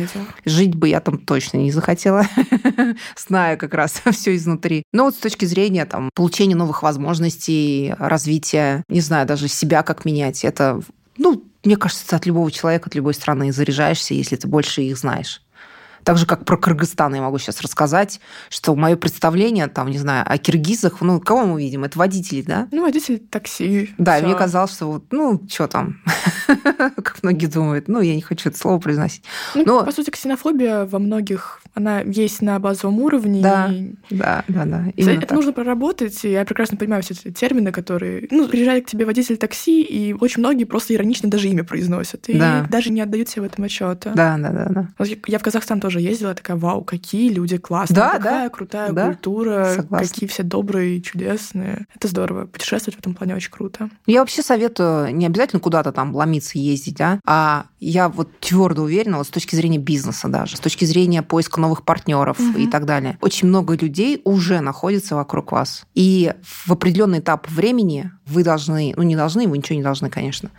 жить бы я там точно не захотела, зная как раз все изнутри. Но вот с точки зрения там, получения новых возможностей, развития, не знаю, даже себя как менять, это, ну, мне кажется, от любого человека, от любой страны заряжаешься, если ты больше их знаешь. Так же, как про Кыргызстан я могу сейчас рассказать, что мое представление, там, не знаю, о киргизах, ну, кого мы видим? Это водители, да? Ну, водитель такси. Да, всё. мне казалось, что вот, ну, что там, как многие думают, ну, я не хочу это слово произносить. Ну, Но... по сути, ксенофобия во многих, она есть на базовом уровне. Да, и... да, да, да. Это так. нужно проработать, и я прекрасно понимаю все эти термины, которые... Ну, приезжает к тебе водитель такси, и очень многие просто иронично даже имя произносят, и да. даже не отдают себе в этом отчета. Да, да, да, да. Я в Казахстан тоже ездила, такая, вау, какие люди классные, да, какая да. крутая да. культура, Согласна. какие все добрые, чудесные. Это здорово. Путешествовать в этом плане очень круто. Я вообще советую не обязательно куда-то там ломиться, ездить, да, а я вот твердо уверена, вот с точки зрения бизнеса даже, с точки зрения поиска новых партнеров угу. и так далее. Очень много людей уже находится вокруг вас. И в определенный этап времени вы должны, ну не должны, вы ничего не должны, конечно,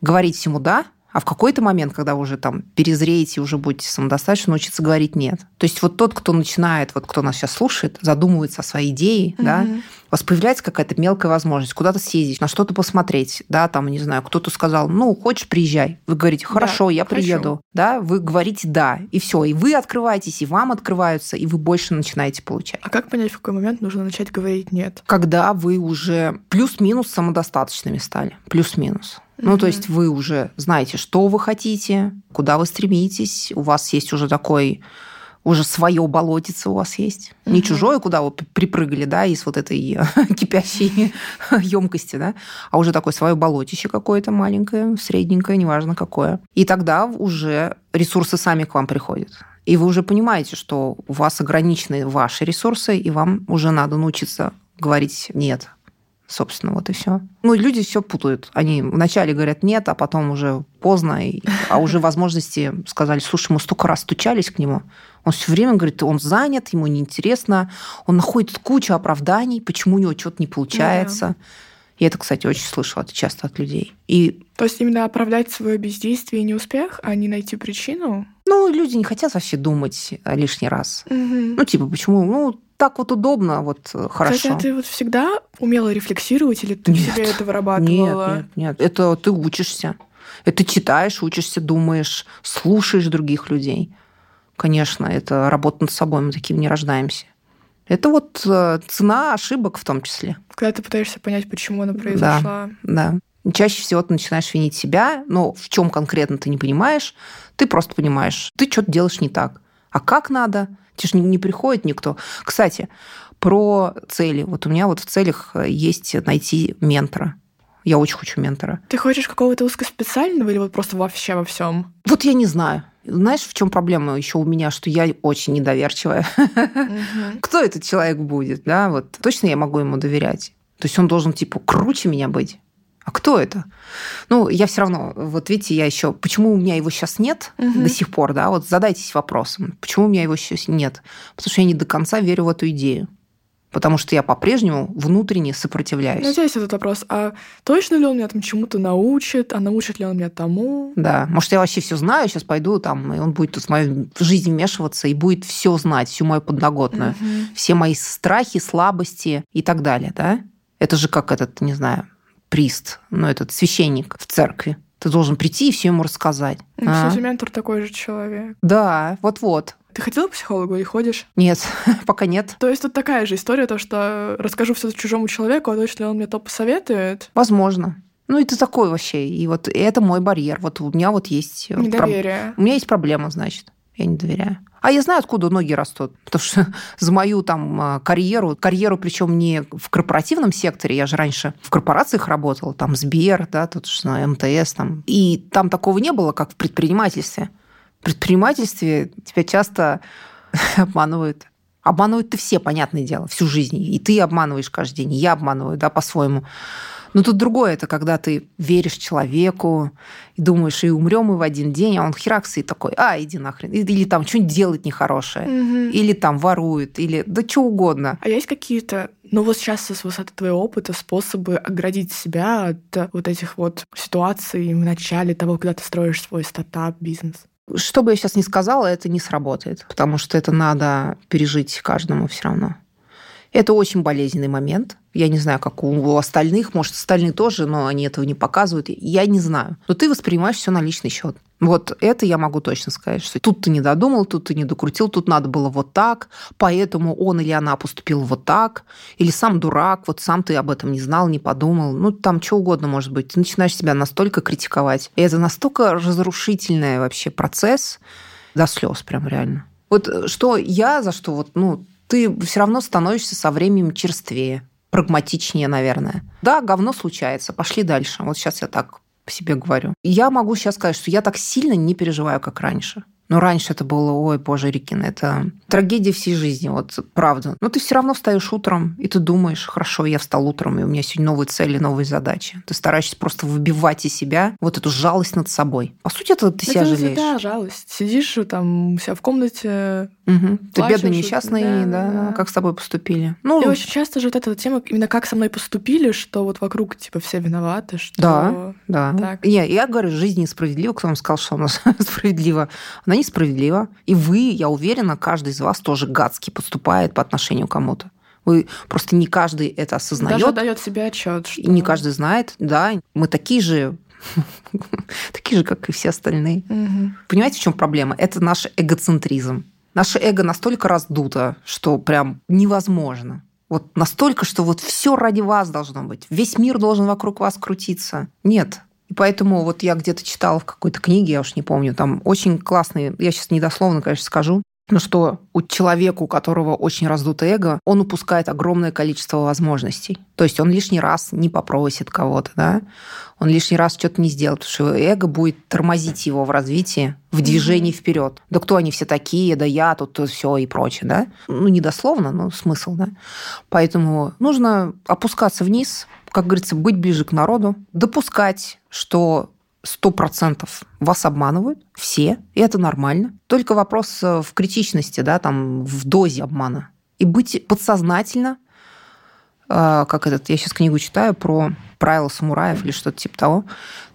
говорить всему «да», а в какой-то момент, когда вы уже там перезреете, уже будете самодостаточно, научиться говорить нет. То есть вот тот, кто начинает, вот кто нас сейчас слушает, задумывается о своей идее, угу. да, у вас появляется какая-то мелкая возможность куда-то съездить, на что-то посмотреть, да, там, не знаю, кто-то сказал, ну, хочешь, приезжай. Вы говорите, хорошо, да, я хорошо. приеду, да, вы говорите да, и все, и вы открываетесь, и вам открываются, и вы больше начинаете получать. А как понять, в какой момент нужно начать говорить нет? Когда вы уже плюс-минус самодостаточными стали, плюс-минус. Ну, то есть вы уже знаете, что вы хотите, куда вы стремитесь, у вас есть уже такой уже свое болотице у вас есть. Не угу. чужое, куда вы припрыгали, да, из вот этой кипящей емкости, да, а уже такое свое болотище какое-то маленькое, средненькое, неважно какое. И тогда уже ресурсы сами к вам приходят. И вы уже понимаете, что у вас ограничены ваши ресурсы, и вам уже надо научиться говорить «нет», Собственно, вот и все. Ну, люди все путают. Они вначале говорят нет, а потом уже поздно, и, а уже возможности сказали, слушай, мы столько раз стучались к нему, он все время говорит, он занят, ему неинтересно, он находит кучу оправданий, почему у него что-то не получается. Да. Я это, кстати, очень слышала часто от людей. И... То есть именно оправдать свое бездействие и неуспех, а не найти причину? Ну, люди не хотят вообще думать лишний раз. Угу. Ну, типа, почему? Ну, так вот удобно, вот э, хорошо. Кстати, а ты вот всегда умела рефлексировать или ты нет, себе это вырабатывала? Нет, нет, нет. Это ты учишься. Это читаешь, учишься, думаешь, слушаешь других людей. Конечно, это работа над собой, мы таким не рождаемся. Это вот э, цена ошибок в том числе. Когда ты пытаешься понять, почему она произошла. Да, да. Чаще всего ты начинаешь винить себя, но в чем конкретно ты не понимаешь, ты просто понимаешь, ты что-то делаешь не так. А как надо? Тебе же не, приходит никто. Кстати, про цели. Вот у меня вот в целях э, есть найти ментора. Я очень хочу ментора. Ты хочешь какого-то узкоспециального или вот просто вообще во всем? Вот я не знаю. Знаешь, в чем проблема еще у меня, что я очень недоверчивая. Кто этот человек будет, да? Вот точно я могу ему доверять. То есть он должен типа круче меня быть. А кто это? Ну, я все равно, вот видите, я еще, почему у меня его сейчас нет угу. до сих пор, да, вот задайтесь вопросом, почему у меня его сейчас нет? Потому что я не до конца верю в эту идею. Потому что я по-прежнему внутренне сопротивляюсь. Ну, есть этот вопрос, а точно ли он меня там чему-то научит, а научит ли он меня тому? Да, может, я вообще все знаю, сейчас пойду там, и он будет тут в мою жизнь вмешиваться и будет все знать, всю мою подноготную, угу. все мои страхи, слабости и так далее, да? Это же как этот, не знаю, прист, ну, этот священник в церкви. Ты должен прийти и все ему рассказать. Ну, а? Кстати, ментор такой же человек. Да, вот-вот. Ты ходила к психологу или ходишь? Нет, пока нет. То есть тут такая же история, то, что расскажу все чужому человеку, а точно ли он мне то посоветует? Возможно. Ну, это такой вообще. И вот это мой барьер. Вот у меня вот есть... Э, Недоверие. Проб... У меня есть проблема, значит. Я не доверяю. А я знаю, откуда ноги растут. Потому что за мою там а, карьеру, карьеру причем не в корпоративном секторе, я же раньше в корпорациях работала, там Сбер, да, тут что, МТС, там. И там такого не было, как в предпринимательстве. В предпринимательстве тебя часто обманывают. Обманывают-то все, понятное дело, всю жизнь. И ты обманываешь каждый день, и я обманываю, да, по-своему. Но тут другое, это когда ты веришь человеку и думаешь, и умрем мы в один день, а он херакс и такой, а, иди нахрен. Или там что-нибудь делает нехорошее. Угу. Или там ворует, или да что угодно. А есть какие-то ну вот сейчас с высоты твоего опыта способы оградить себя от вот этих вот ситуаций в начале того, когда ты строишь свой стартап, бизнес? Что бы я сейчас ни сказала, это не сработает, потому что это надо пережить каждому все равно. Это очень болезненный момент, Я не знаю, как у остальных, может, остальные тоже, но они этого не показывают. Я не знаю. Но ты воспринимаешь все на личный счет. Вот это я могу точно сказать, что тут ты не додумал, тут ты не докрутил, тут надо было вот так, поэтому он или она поступил вот так, или сам дурак, вот сам ты об этом не знал, не подумал. Ну, там что угодно может быть. Ты начинаешь себя настолько критиковать. И это настолько разрушительный вообще процесс до слез прям реально. Вот что я за что, вот, ну, ты все равно становишься со временем черствее, прагматичнее, наверное. Да, говно случается, пошли дальше. Вот сейчас я так себе говорю. Я могу сейчас сказать, что я так сильно не переживаю, как раньше. Но раньше это было, ой, боже, Рикин, это трагедия всей жизни, вот правда. Но ты все равно встаешь утром, и ты думаешь, хорошо, я встал утром, и у меня сегодня новые цели, новые задачи. Ты стараешься просто выбивать из себя вот эту жалость над собой. По сути, это ты себя жалеешь. Да, жалость. Сидишь там у себя в комнате, Угу. Ты бедный, несчастный, да, да, да, как с тобой поступили. Ну, и очень часто же вот эта тема, именно как со мной поступили, что вот вокруг типа все виноваты, что... Да, да. Так. Я, я говорю, жизнь несправедлива. Кто вам сказал, что она справедлива? Она несправедлива. И вы, я уверена, каждый из вас тоже гадски поступает по отношению к кому-то. Вы просто не каждый это осознает. Даже дает себе отчет. Что... И не каждый знает, да. Мы такие же такие же, как и все остальные. Угу. Понимаете, в чем проблема? Это наш эгоцентризм. Наше эго настолько раздуто, что прям невозможно. Вот настолько, что вот все ради вас должно быть. Весь мир должен вокруг вас крутиться. Нет. И поэтому вот я где-то читала в какой-то книге, я уж не помню, там очень классный, я сейчас недословно, конечно, скажу, но что у человека, у которого очень раздуто эго, он упускает огромное количество возможностей. То есть он лишний раз не попросит кого-то, да? он лишний раз что-то не сделает, потому что эго будет тормозить его в развитии, в движении mm-hmm. вперед. Да кто они все такие, да я тут все и прочее, да? Ну, не дословно, но смысл, да? Поэтому нужно опускаться вниз, как говорится, быть ближе к народу, допускать, что сто процентов вас обманывают, все, и это нормально. Только вопрос э, в критичности, да, там, в дозе обмана. И быть подсознательно, э, как этот, я сейчас книгу читаю про правила самураев или что-то типа того,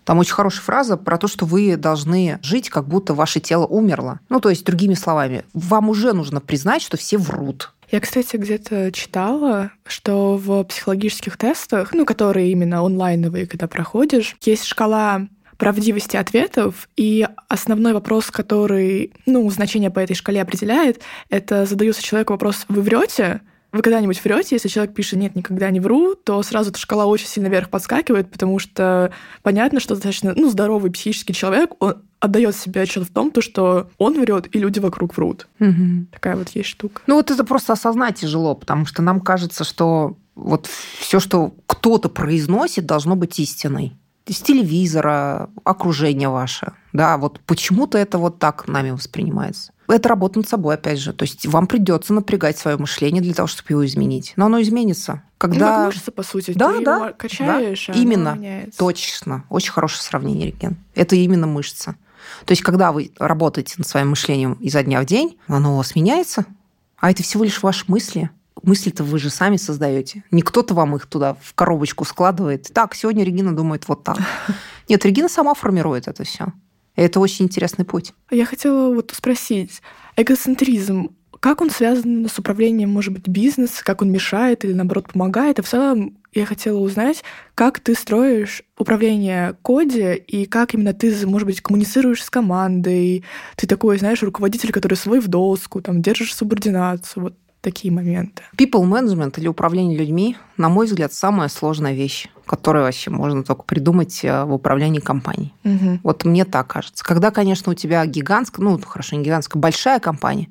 там очень хорошая фраза про то, что вы должны жить, как будто ваше тело умерло. Ну, то есть, другими словами, вам уже нужно признать, что все врут. Я, кстати, где-то читала, что в психологических тестах, ну, которые именно онлайновые, когда проходишь, есть шкала правдивости ответов. И основной вопрос, который, ну, значение по этой шкале определяет, это задается человеку вопрос «Вы врете?» Вы когда-нибудь врете, если человек пишет «нет, никогда не вру», то сразу эта шкала очень сильно вверх подскакивает, потому что понятно, что достаточно ну, здоровый психический человек, он отдает себе отчет в том, то, что он врет, и люди вокруг врут. Угу. Такая вот есть штука. Ну вот это просто осознать тяжело, потому что нам кажется, что вот все, что кто-то произносит, должно быть истиной с телевизора, окружение ваше. Да, вот почему-то это вот так нами воспринимается. Это работа над собой, опять же. То есть вам придется напрягать свое мышление для того, чтобы его изменить. Но оно изменится. Когда... Ну, мышца, по сути. Да, Ты да. качаешь, да. Именно. Меняется. Точно. Очень хорошее сравнение, Реген. Это именно мышца. То есть, когда вы работаете над своим мышлением изо дня в день, оно у вас меняется, а это всего лишь ваши мысли мысли-то вы же сами создаете. Не кто-то вам их туда в коробочку складывает. Так, сегодня Регина думает вот так. Нет, Регина сама формирует это все. Это очень интересный путь. Я хотела вот спросить, эгоцентризм, как он связан с управлением, может быть, бизнеса, как он мешает или, наоборот, помогает? И в целом я хотела узнать, как ты строишь управление коде и как именно ты, может быть, коммуницируешь с командой. Ты такой, знаешь, руководитель, который свой в доску, там, держишь субординацию. Вот такие моменты. People management или управление людьми, на мой взгляд, самая сложная вещь, которую вообще можно только придумать э, в управлении компанией. Угу. Вот мне так кажется. Когда, конечно, у тебя гигантская, ну, хорошо, не гигантская, большая компания,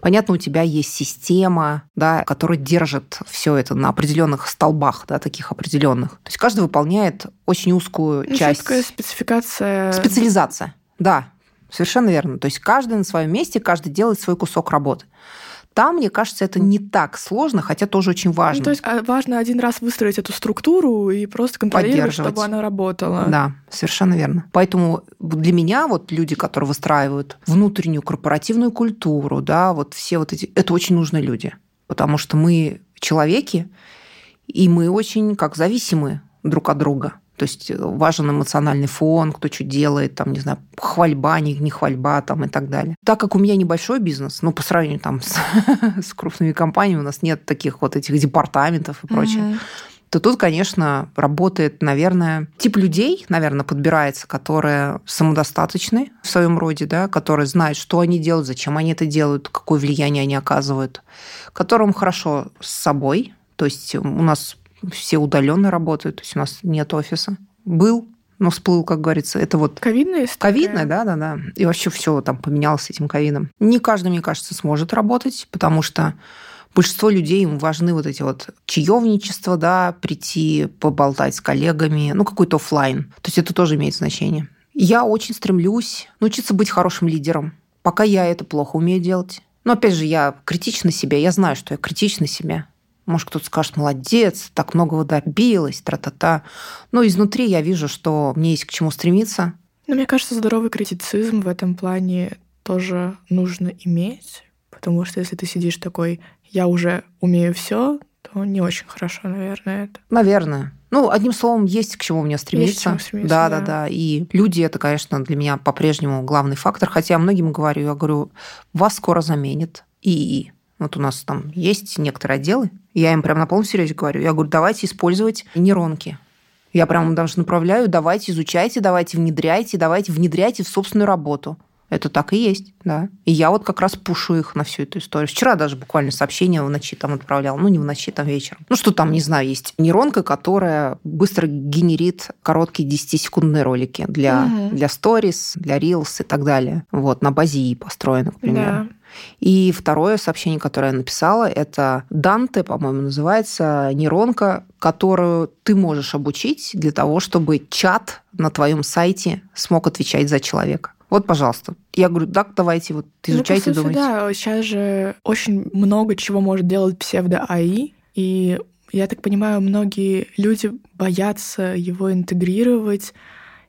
понятно, у тебя есть система, да, которая держит все это на определенных столбах, да, таких определенных. То есть каждый выполняет очень узкую ну, часть. спецификация. Специализация, да, Совершенно верно. То есть каждый на своем месте, каждый делает свой кусок работы. Там, мне кажется, это не так сложно, хотя тоже очень важно. Ну, то есть а, важно один раз выстроить эту структуру и просто контролировать, чтобы она работала. Да, совершенно верно. Поэтому для меня вот люди, которые выстраивают внутреннюю корпоративную культуру, да, вот все вот эти, это очень нужные люди, потому что мы человеки, и мы очень как зависимы друг от друга. То есть э, важен эмоциональный фон, кто что делает, там, не знаю, хвальба, не, не хвальба там, и так далее. Так как у меня небольшой бизнес, ну, по сравнению там, с, с крупными компаниями, у нас нет таких вот этих департаментов и прочее, то тут, конечно, работает, наверное, тип людей, наверное, подбирается, которые самодостаточны в своем роде, да, которые знают, что они делают, зачем они это делают, какое влияние они оказывают, которым хорошо с собой, то есть у нас все удаленно работают, то есть у нас нет офиса. Был, но всплыл, как говорится. Это вот... Ковидная история? Ковидная, да, да, да. И вообще все там поменялось с этим ковидом. Не каждый, мне кажется, сможет работать, потому что большинство людей, им важны вот эти вот чаевничества, да, прийти, поболтать с коллегами, ну, какой-то офлайн. То есть это тоже имеет значение. Я очень стремлюсь научиться быть хорошим лидером. Пока я это плохо умею делать. Но опять же, я критична себя, я знаю, что я критична себя. Может, кто-то скажет, молодец, так многого добилась, тра-та-та. Но изнутри я вижу, что мне есть к чему стремиться. Но мне кажется, здоровый критицизм в этом плане тоже нужно иметь, потому что если ты сидишь такой, я уже умею все, то не очень хорошо, наверное, это. Наверное. Ну, одним словом, есть к чему мне стремиться. Есть к чему стремиться да, да, да, да. И люди это, конечно, для меня по-прежнему главный фактор. Хотя я многим говорю, я говорю, вас скоро заменит ИИ. Вот у нас там есть некоторые отделы, я им прям на полном серьезе говорю, я говорю, давайте использовать нейронки. Я прям даже направляю, давайте изучайте, давайте внедряйте, давайте внедряйте в собственную работу. Это так и есть, да. И я вот как раз пушу их на всю эту историю. Вчера даже буквально сообщение в ночи там отправлял. Ну, не в ночи, там вечером. Ну, что там, не знаю, есть нейронка, которая быстро генерит короткие 10-секундные ролики для, угу. для stories, для reels и так далее. Вот, на базе И построена, к примеру. Да. И второе сообщение, которое я написала, это Данте, по-моему, называется, нейронка, которую ты можешь обучить для того, чтобы чат на твоем сайте смог отвечать за человека. Вот, пожалуйста. Я говорю, так, давайте, вот изучайте, ну, думайте. Да, сейчас же очень много чего может делать псевдо-АИ, и я так понимаю, многие люди боятся его интегрировать,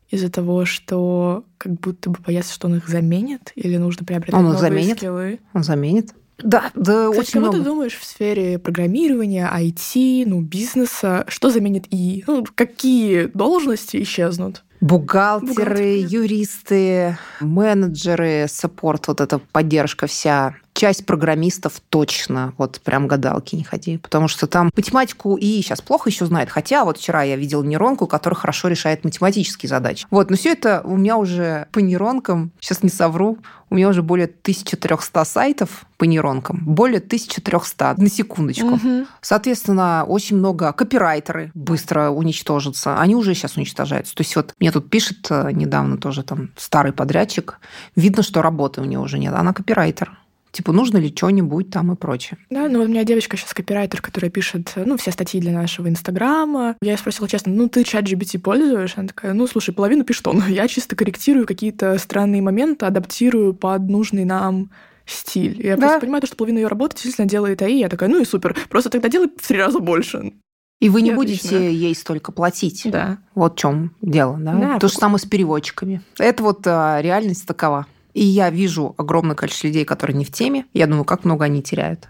из-за того, что как будто бы боятся, что он их заменит, или нужно приобретать он новые заменит. скиллы? Он заменит. Да, да, Кстати, очень кого много. ты думаешь в сфере программирования, IT, ну, бизнеса, что заменит ИИ? Ну, какие должности исчезнут? Бухгалтеры, Бухгалтеры, юристы, менеджеры, саппорт, вот эта поддержка вся часть программистов точно, вот прям гадалки не ходи, потому что там математику и сейчас плохо еще знает, хотя вот вчера я видел нейронку, которая хорошо решает математические задачи. Вот, но все это у меня уже по нейронкам, сейчас не совру, у меня уже более 1300 сайтов по нейронкам, более 1300, на секундочку. Угу. Соответственно, очень много копирайтеры быстро уничтожатся, они уже сейчас уничтожаются. То есть вот мне тут пишет э, недавно тоже там старый подрядчик, видно, что работы у него уже нет, она копирайтер типа, нужно ли что-нибудь там и прочее. Да, ну вот у меня девочка сейчас копирайтер, которая пишет, ну, все статьи для нашего Инстаграма. Я спросила честно, ну, ты чат GBT пользуешь? Она такая, ну, слушай, половину пишет он. Я чисто корректирую какие-то странные моменты, адаптирую под нужный нам стиль. Я да. просто понимаю, что половину ее работы действительно делает АИ. Я такая, ну и супер. Просто тогда делай в три раза больше. И вы не и будете отлично. ей столько платить. Да. Вот в чем дело, да? да То же самое с переводчиками. Это вот а, реальность такова. И я вижу огромное количество людей, которые не в теме. Я думаю, как много они теряют.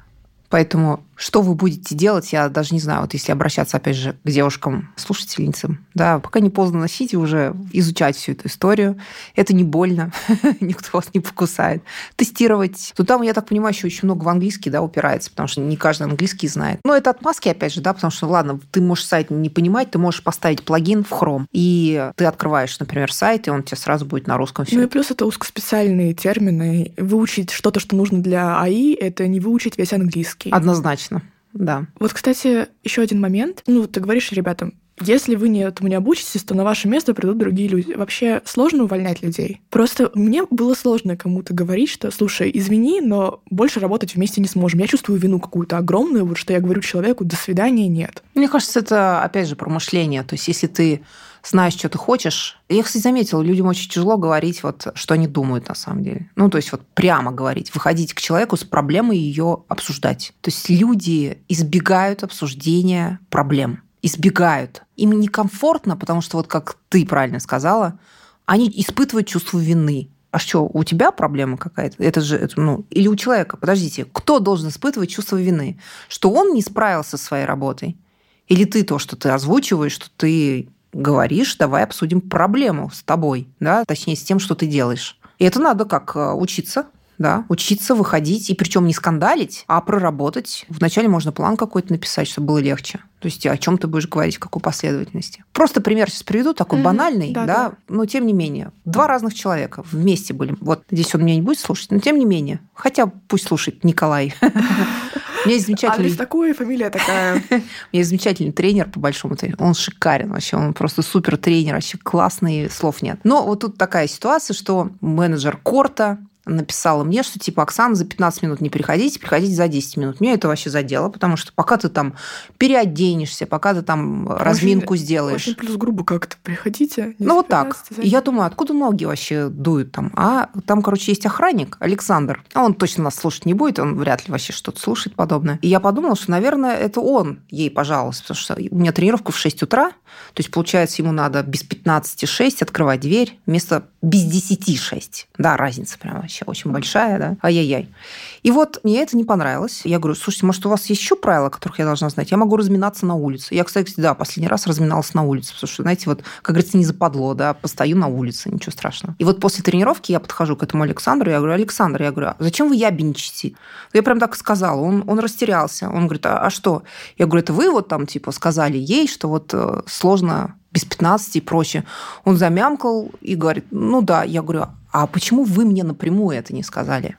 Поэтому что вы будете делать, я даже не знаю, вот если обращаться, опять же, к девушкам, слушательницам, да, пока не поздно носить и уже изучать всю эту историю. Это не больно, никто вас не покусает. Тестировать. То там, я так понимаю, еще очень много в английский, да, упирается, потому что не каждый английский знает. Но это отмазки, опять же, да, потому что, ладно, ты можешь сайт не понимать, ты можешь поставить плагин в Chrome, и ты открываешь, например, сайт, и он тебе сразу будет на русском все. Ну и плюс это узкоспециальные термины. Выучить что-то, что нужно для АИ, это не выучить весь английский. Однозначно Однозначно, да. Вот, кстати, еще один момент. Ну, ты говоришь ребятам, если вы не этому не обучитесь, то на ваше место придут другие люди. Вообще сложно увольнять людей. Просто мне было сложно кому-то говорить, что, слушай, извини, но больше работать вместе не сможем. Я чувствую вину какую-то огромную, вот что я говорю человеку, до свидания, нет. Мне кажется, это, опять же, про мышление. То есть если ты знаешь, что ты хочешь. Я, кстати, заметила, людям очень тяжело говорить, вот, что они думают на самом деле. Ну, то есть вот прямо говорить, выходить к человеку с проблемой и ее обсуждать. То есть люди избегают обсуждения проблем. Избегают. Им некомфортно, потому что вот как ты правильно сказала, они испытывают чувство вины. А что, у тебя проблема какая-то? Это же, это, ну, или у человека? Подождите, кто должен испытывать чувство вины? Что он не справился со своей работой? Или ты то, что ты озвучиваешь, что ты говоришь, давай обсудим проблему с тобой, да, точнее, с тем, что ты делаешь. И это надо как э, учиться, да, учиться выходить, и причем не скандалить, а проработать. Вначале можно план какой-то написать, чтобы было легче. То есть о чем ты будешь говорить, в какой последовательности. Просто пример сейчас приведу, такой mm-hmm. банальный, да, да, да, но тем не менее. Два разных человека вместе были. Вот здесь он меня не будет слушать, но тем не менее. Хотя пусть слушает Николай. У меня есть замечательный... Адрес такой, фамилия такая. У меня есть замечательный тренер по большому тренеру. Он шикарен вообще, он просто супер тренер, вообще классный, слов нет. Но вот тут такая ситуация, что менеджер Корта написала мне, что типа, Оксана, за 15 минут не приходите, приходите за 10 минут. Меня это вообще задело, потому что пока ты там переоденешься, пока ты там очень, разминку сделаешь. Очень плюс грубо как-то приходите. Ну вот так. И я думаю, откуда ноги вообще дуют там? А там, короче, есть охранник, Александр. А он точно нас слушать не будет, он вряд ли вообще что-то слушает подобное. И я подумала, что, наверное, это он ей пожаловался, потому что у меня тренировка в 6 утра, то есть, получается, ему надо без 15 6 открывать дверь вместо без 10 6. Да, разница прям вообще очень большая, да. Ай-яй-яй. И вот мне это не понравилось. Я говорю, слушайте, может, у вас есть еще правила, которых я должна знать? Я могу разминаться на улице. Я, кстати, да, последний раз разминалась на улице, потому что, знаете, вот, как говорится, не западло, да, постою на улице, ничего страшного. И вот после тренировки я подхожу к этому Александру, я говорю, Александр, я говорю, а зачем вы ябеничаете? Я прям так сказала, он, он растерялся. Он говорит, а, а что? Я говорю, это вы вот там, типа, сказали ей, что вот э, сложно без 15 и прочее. Он замямкал и говорит, ну да. Я говорю, а почему вы мне напрямую это не сказали?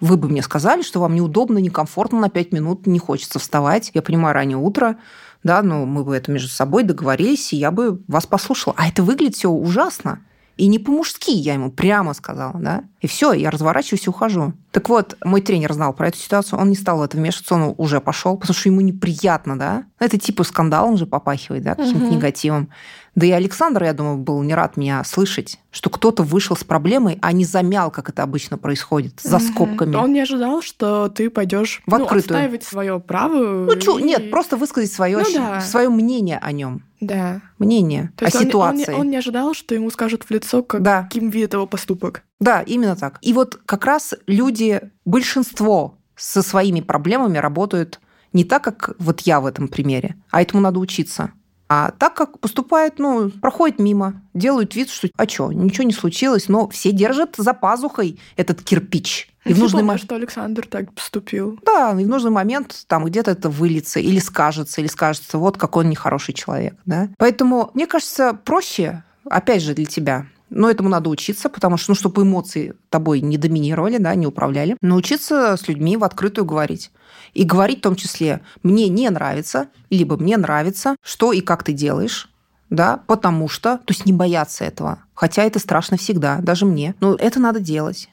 Вы бы мне сказали, что вам неудобно, некомфортно на 5 минут, не хочется вставать. Я понимаю, раннее утро, да, но мы бы это между собой договорились, и я бы вас послушала. А это выглядит все ужасно. И не по-мужски я ему прямо сказала, да. И все, я разворачиваюсь и ухожу. Так вот, мой тренер знал про эту ситуацию, он не стал в это вмешиваться, он уже пошел, потому что ему неприятно, да. Это типа скандалом же попахивает, да, каким-то угу. негативом. Да и Александр, я думаю, был не рад меня слышать, что кто-то вышел с проблемой, а не замял, как это обычно происходит, за скобками. Он не ожидал, что ты пойдешь в ну, открытую. отстаивать свое право. Ну, и... чё, нет, просто высказать свое, ну, да. свое мнение о нем. Да. Мнение То о он, ситуации. Он, он, не ожидал, что ему скажут в лицо, как, да. каким видит его поступок. Да, именно так. И вот как раз люди, большинство со своими проблемами работают не так, как вот я в этом примере, а этому надо учиться. А так как поступают, ну, проходят мимо, делают вид, что а что, ничего не случилось, но все держат за пазухой этот кирпич. И в нужный момент, что Александр так поступил. Да, и в нужный момент там где-то это выльется или скажется, или скажется, вот какой он нехороший человек. Да? Поэтому, мне кажется, проще, опять же, для тебя, но этому надо учиться, потому что, ну, чтобы эмоции тобой не доминировали, да, не управляли, научиться с людьми в открытую говорить. И говорить в том числе «мне не нравится», либо «мне нравится», что и как ты делаешь, да, потому что, то есть не бояться этого. Хотя это страшно всегда, даже мне. Но это надо делать.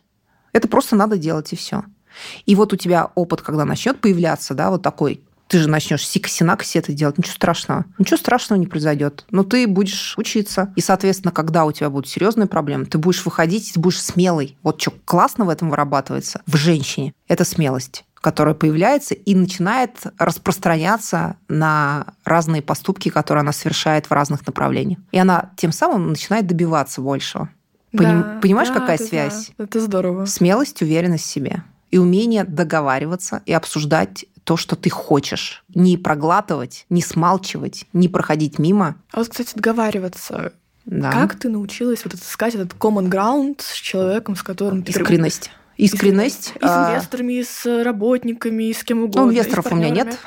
Это просто надо делать, и все. И вот у тебя опыт, когда начнет появляться, да, вот такой, ты же начнешь сикосинакси это делать, ничего страшного. Ничего страшного не произойдет. Но ты будешь учиться. И, соответственно, когда у тебя будут серьезные проблемы, ты будешь выходить, ты будешь смелый. Вот что классно в этом вырабатывается в женщине, это смелость которая появляется и начинает распространяться на разные поступки, которые она совершает в разных направлениях. И она тем самым начинает добиваться большего. Да, понимаешь, да, какая связь? Да, это здорово. Смелость, уверенность в себе. И умение договариваться и обсуждать то, что ты хочешь. Не проглатывать, не смалчивать, не проходить мимо. А вот, кстати, договариваться. Да. Как ты научилась вот искать этот common ground с человеком, с которым ты... Искренность. Искренность. И с а, инвесторами, и с работниками, и с кем угодно. Ну, инвесторов у меня нет.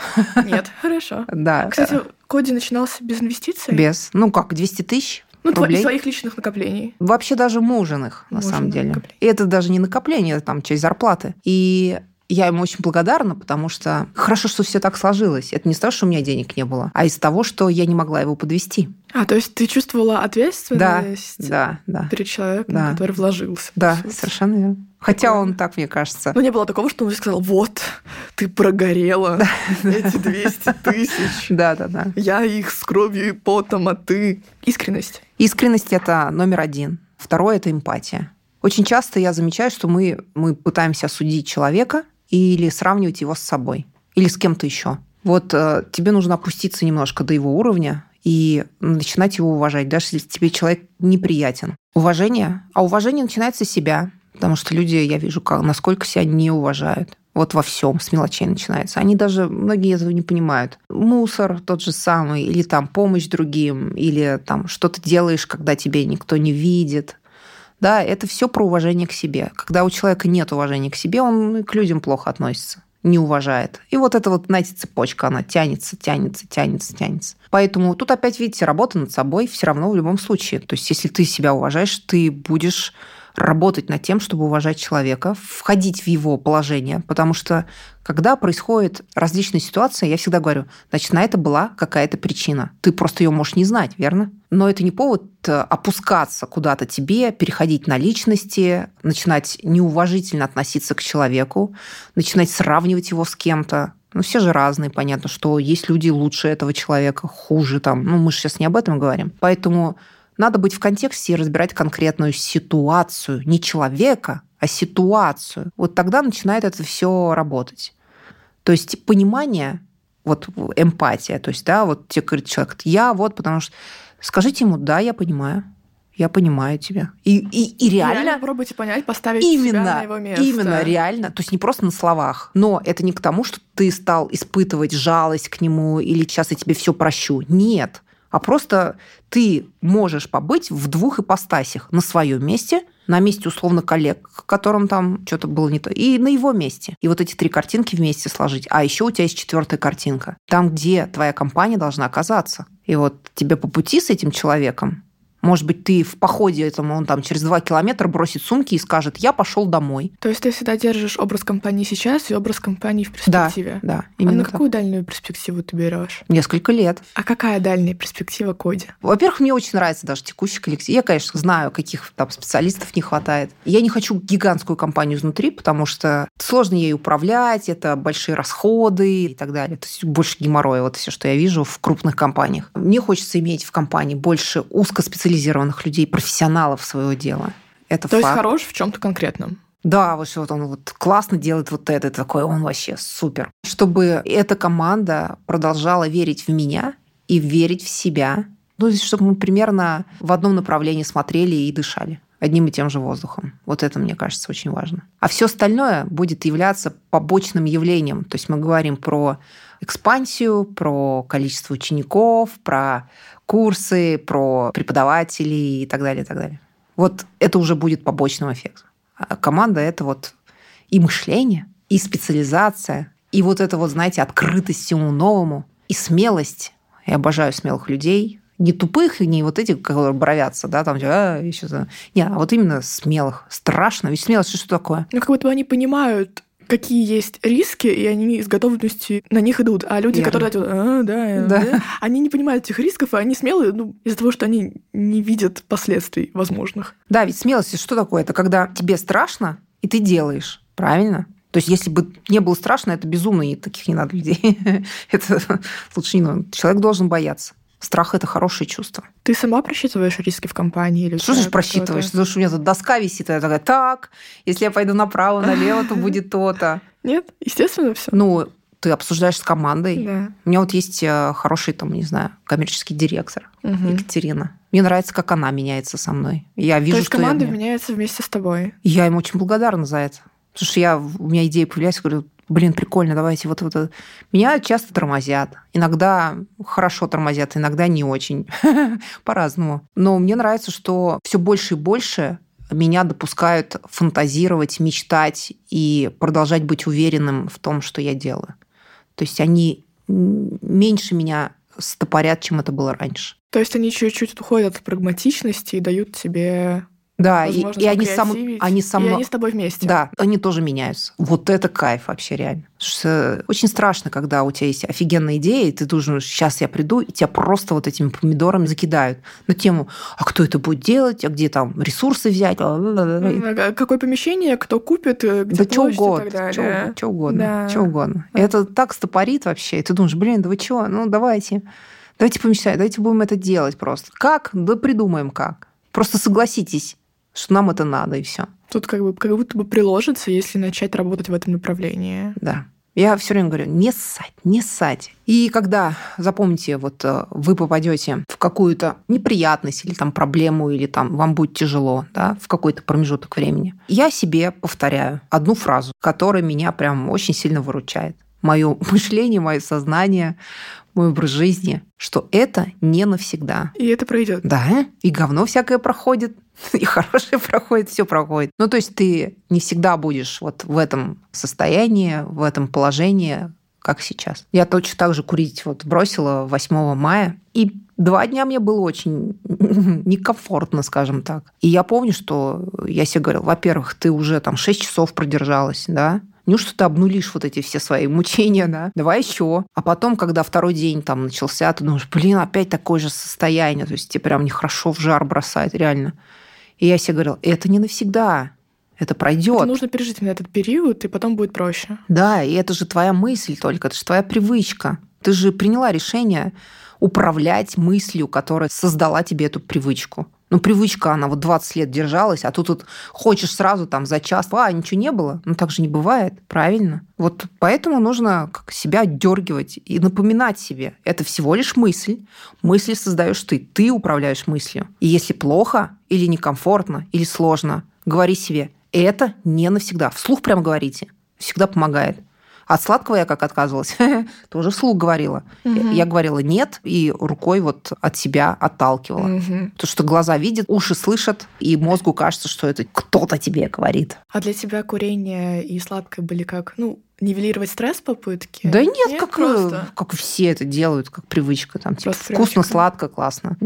Нет, хорошо. Да. Кстати, Коди начинался без инвестиций? Без. Ну как, 200 тысяч? Ну, рублей. своих личных накоплений. Вообще даже мужиных, на Мужиных самом деле. И это даже не накопление, это там часть зарплаты. И я ему очень благодарна, потому что хорошо, что все так сложилось. Это не из того, что у меня денег не было, а из того, что я не могла его подвести. А, то есть ты чувствовала ответственность да, да, да. перед человеком, да. который вложился. Да, совершенно верно. Хотя он так, мне кажется. Но не было такого, что он сказал, вот, ты прогорела эти 200 тысяч. Да, да, да. Я их с кровью и потом, а ты... Искренность. Искренность – это номер один. Второе – это эмпатия. Очень часто я замечаю, что мы, мы пытаемся осудить человека или сравнивать его с собой, или с кем-то еще. Вот э, тебе нужно опуститься немножко до его уровня и начинать его уважать, даже если тебе человек неприятен. Уважение. А уважение начинается с себя. Потому что люди, я вижу, как, насколько себя не уважают. Вот во всем с мелочей начинается. Они даже, многие этого не понимают. Мусор тот же самый, или там помощь другим, или там что-то делаешь, когда тебе никто не видит. Да, это все про уважение к себе. Когда у человека нет уважения к себе, он к людям плохо относится не уважает. И вот эта вот, знаете, цепочка, она тянется, тянется, тянется, тянется. Поэтому тут опять, видите, работа над собой все равно в любом случае. То есть если ты себя уважаешь, ты будешь работать над тем, чтобы уважать человека, входить в его положение, потому что когда происходят различные ситуации, я всегда говорю, значит, на это была какая-то причина. Ты просто ее можешь не знать, верно? Но это не повод э, опускаться куда-то тебе, переходить на личности, начинать неуважительно относиться к человеку, начинать сравнивать его с кем-то. Ну, все же разные, понятно, что есть люди лучше этого человека, хуже там. Ну, мы же сейчас не об этом говорим. Поэтому надо быть в контексте и разбирать конкретную ситуацию, не человека, а ситуацию. Вот тогда начинает это все работать. То есть понимание, вот эмпатия, то есть, да, вот тебе говорит человек, я вот, потому что скажите ему, да, я понимаю, я понимаю тебя. И, и, и реально... реально попробуйте понять, поставить именно, себя на его место. Именно, реально. То есть не просто на словах. Но это не к тому, что ты стал испытывать жалость к нему или сейчас я тебе все прощу. Нет а просто ты можешь побыть в двух ипостасях. На своем месте, на месте условно коллег, которым там что-то было не то, и на его месте. И вот эти три картинки вместе сложить. А еще у тебя есть четвертая картинка. Там, где твоя компания должна оказаться. И вот тебе по пути с этим человеком может быть, ты в походе этому, он там через два километра бросит сумки и скажет, я пошел домой. То есть ты всегда держишь образ компании сейчас и образ компании в перспективе? Да, да. Именно а на так. какую дальнюю перспективу ты берешь? Несколько лет. А какая дальняя перспектива Коди? Во-первых, мне очень нравится даже текущий коллектив. Я, конечно, знаю, каких там специалистов не хватает. Я не хочу гигантскую компанию изнутри, потому что сложно ей управлять, это большие расходы и так далее. То есть больше геморроя, вот все, что я вижу в крупных компаниях. Мне хочется иметь в компании больше узкоспециализированных специализированных людей, профессионалов своего дела. Это То факт. есть хорош в чем-то конкретном. Да, вот вот он вот классно делает вот это, такой он вообще супер. Чтобы эта команда продолжала верить в меня и верить в себя. Ну, чтобы мы примерно в одном направлении смотрели и дышали одним и тем же воздухом. Вот это, мне кажется, очень важно. А все остальное будет являться побочным явлением. То есть мы говорим про экспансию, про количество учеников, про курсы, про преподавателей и так далее, и так далее. Вот это уже будет побочным эффектом. А команда – это вот и мышление, и специализация, и вот это вот, знаете, открытость всему новому, и смелость. Я обожаю смелых людей, не тупых, не вот этих, которые бровятся, да, там, а, еще... Не, а вот именно смелых. Страшно. Ведь смелость что такое? Ну, как будто они понимают, какие есть риски, и они с готовностью на них идут. А люди, Верно. которые а, да, да. Да, они не понимают этих рисков, и они смелые ну, из-за того, что они не видят последствий возможных. Да, ведь смелость что такое? Это когда тебе страшно, и ты делаешь. Правильно? То есть, если бы не было страшно, это безумно, и таких не надо людей. это лучше не надо. Человек должен бояться. Страх – это хорошее чувство. Ты сама просчитываешь риски в компании? Или что же просчитываешь? Потому что у меня тут доска висит, и я такая, так, если я пойду направо, налево, то будет то-то. Нет, естественно, все. Ну, ты обсуждаешь с командой. Да. У меня вот есть э, хороший, там, не знаю, коммерческий директор угу. Екатерина. Мне нравится, как она меняется со мной. Я вижу, То есть что команда я... меняется вместе с тобой. Я им очень благодарна за это. Потому что я, у меня идея появляется, говорю, блин, прикольно, давайте вот, вот Меня часто тормозят. Иногда хорошо тормозят, иногда не очень. По-разному. Но мне нравится, что все больше и больше меня допускают фантазировать, мечтать и продолжать быть уверенным в том, что я делаю. То есть они меньше меня стопорят, чем это было раньше. То есть они чуть-чуть уходят от прагматичности и дают тебе да, и, и они, сам, они со мной... И они с тобой вместе. Да, они тоже меняются. Вот это кайф вообще реально. что очень страшно, когда у тебя есть офигенная идея, и ты думаешь, сейчас я приду, и тебя просто вот этими помидорами закидают на тему, а кто это будет делать, а где там ресурсы взять. А какое помещение, кто купит, э, где да что угодно, что угодно, да. что угодно. Да. Это так стопорит вообще, и ты думаешь, блин, да вы что, ну давайте, давайте помечтаем, давайте будем это делать просто. Как? Да придумаем как. Просто согласитесь, что нам это надо, и все. Тут как бы как будто бы приложится, если начать работать в этом направлении. Да. Я все время говорю, не ссать, не ссать. И когда, запомните, вот э, вы попадете в какую-то неприятность или там проблему, или там вам будет тяжело, да, в какой-то промежуток времени, я себе повторяю одну фразу, которая меня прям очень сильно выручает. Мое мышление, мое сознание, мой образ жизни, что это не навсегда. И это пройдет. Да, и говно всякое проходит, и хорошее проходит, все проходит. Ну, то есть ты не всегда будешь вот в этом состоянии, в этом положении, как сейчас. Я точно так же курить вот бросила 8 мая, и два дня мне было очень некомфортно, скажем так. И я помню, что я себе говорила, во-первых, ты уже там 6 часов продержалась, да, Неужто ты обнулишь вот эти все свои мучения, да? Давай еще. А потом, когда второй день там начался, ты думаешь, блин, опять такое же состояние. То есть тебе прям нехорошо в жар бросает, реально. И я себе говорила, это не навсегда. Это пройдет. Это нужно пережить именно этот период, и потом будет проще. Да, и это же твоя мысль только, это же твоя привычка. Ты же приняла решение управлять мыслью, которая создала тебе эту привычку. Ну, привычка, она вот 20 лет держалась, а тут вот хочешь сразу там за час, а, ничего не было. Ну, так же не бывает, правильно? Вот поэтому нужно как себя отдергивать и напоминать себе. Это всего лишь мысль. Мысли создаешь ты. Ты управляешь мыслью. И если плохо или некомфортно, или сложно, говори себе, это не навсегда. Вслух прямо говорите. Всегда помогает. От сладкого я как отказывалась, тоже вслух говорила. Угу. Я говорила нет и рукой вот от себя отталкивала. Угу. Потому что глаза видят, уши слышат, и мозгу кажется, что это кто-то тебе говорит. А для тебя курение и сладкое были как, ну, нивелировать стресс попытки? Да нет, нет как, просто... как все это делают, как привычка. Там, типа, вкусно, сладко, классно.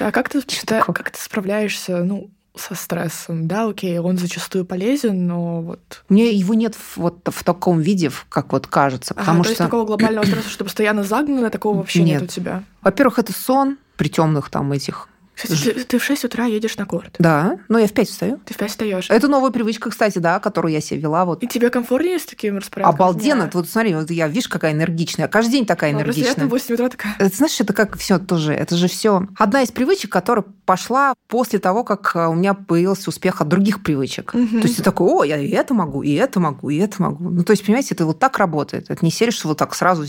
а как ты, как ты справляешься, ну, со стрессом, да, окей, он зачастую полезен, но вот... Мне его нет вот в таком виде, как вот кажется, потому ага, что... то есть такого глобального стресса, что постоянно загнано, такого вообще нет, нет у тебя? Во-первых, это сон при темных там этих кстати, ты, ты в 6 утра едешь на корт. Да, но я в 5 встаю. Ты в 5 встаешь. Это новая привычка, кстати, да, которую я себе вела. Вот. И тебе комфортнее с таким распорядком? Обалденно. Да. Вот смотри, вот я, видишь, какая энергичная. Каждый день такая ну, энергичная. Я в 8 утра такая. Это, знаешь, это как все тоже, это же все одна из привычек, которая пошла после того, как э, у меня появился успех от других привычек. Угу. То есть ты такой, о, я и это могу, и это могу, и это могу. Ну, то есть, понимаете, это вот так работает. Это не серия, что вот так сразу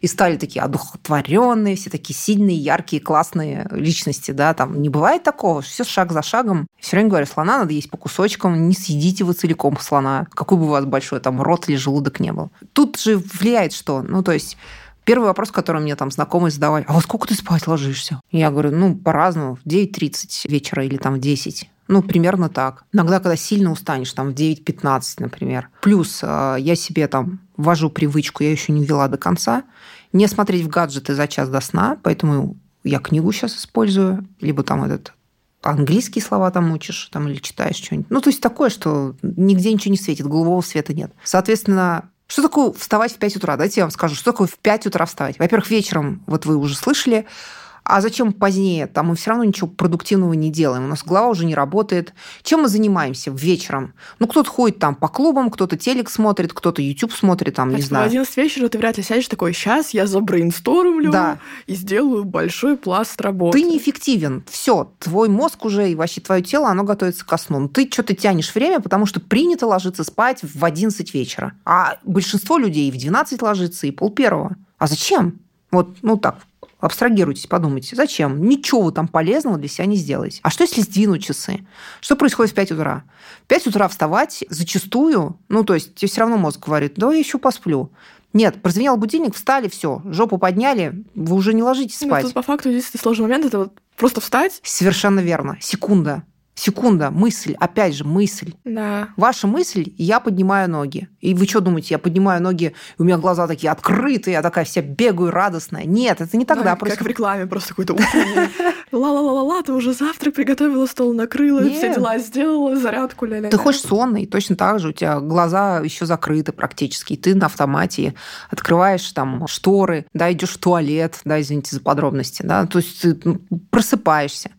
и стали такие одухотворенные, все такие сильные, яркие, классные личности, да, там не бывает такого все шаг за шагом. Все время говорю, слона надо есть по кусочкам, не съедите вы целиком слона, какой бы у вас большой там рот или желудок не был. Тут же влияет что? Ну, то есть Первый вопрос, который мне там знакомые задавали, а во сколько ты спать ложишься? Я говорю, ну, по-разному, в 9.30 вечера или там в 10. Ну, примерно так. Иногда, когда сильно устанешь, там в 9.15, например. Плюс э, я себе там ввожу привычку, я еще не ввела до конца, не смотреть в гаджеты за час до сна, поэтому я книгу сейчас использую, либо там этот английские слова там учишь, там или читаешь что-нибудь. Ну, то есть такое, что нигде ничего не светит, голубого света нет. Соответственно, что такое вставать в 5 утра? Дайте я вам скажу, что такое в 5 утра вставать. Во-первых, вечером, вот вы уже слышали, а зачем позднее? Там мы все равно ничего продуктивного не делаем. У нас голова уже не работает. Чем мы занимаемся вечером? Ну, кто-то ходит там по клубам, кто-то телек смотрит, кто-то YouTube смотрит, там, а не знаю. В 11 вечера ты вряд ли сядешь такой, сейчас я забрейнстормлю да. и сделаю большой пласт работы. Ты неэффективен. Все, твой мозг уже и вообще твое тело, оно готовится ко сну. Ты что-то тянешь время, потому что принято ложиться спать в 11 вечера. А большинство людей в 12 ложится и пол первого. А зачем? Вот, ну так, Абстрагируйтесь, подумайте, зачем? Ничего вы там полезного для себя не сделаете. А что, если сдвинуть часы? Что происходит в 5 утра? В 5 утра вставать зачастую, ну, то есть тебе все равно мозг говорит, да, я еще посплю. Нет, прозвенел будильник, встали, все, жопу подняли, вы уже не ложитесь спать. Ну, тут по факту единственный сложный момент – это вот просто встать. Совершенно верно. Секунда. Секунда, мысль, опять же, мысль. Да. Ваша мысль, я поднимаю ноги. И вы что думаете, я поднимаю ноги, и у меня глаза такие открытые, я такая вся бегаю радостная. Нет, это не тогда. Да, просто... Как в рекламе, просто какой-то утренний. Ла-ла-ла-ла, ты уже завтрак приготовила, стол накрыла, Нет. все дела сделала, зарядку ля Ты хочешь сонный, точно так же, у тебя глаза еще закрыты практически, и ты на автомате открываешь там шторы, да, идешь в туалет, да, извините за подробности, да, то есть ты ну, просыпаешься.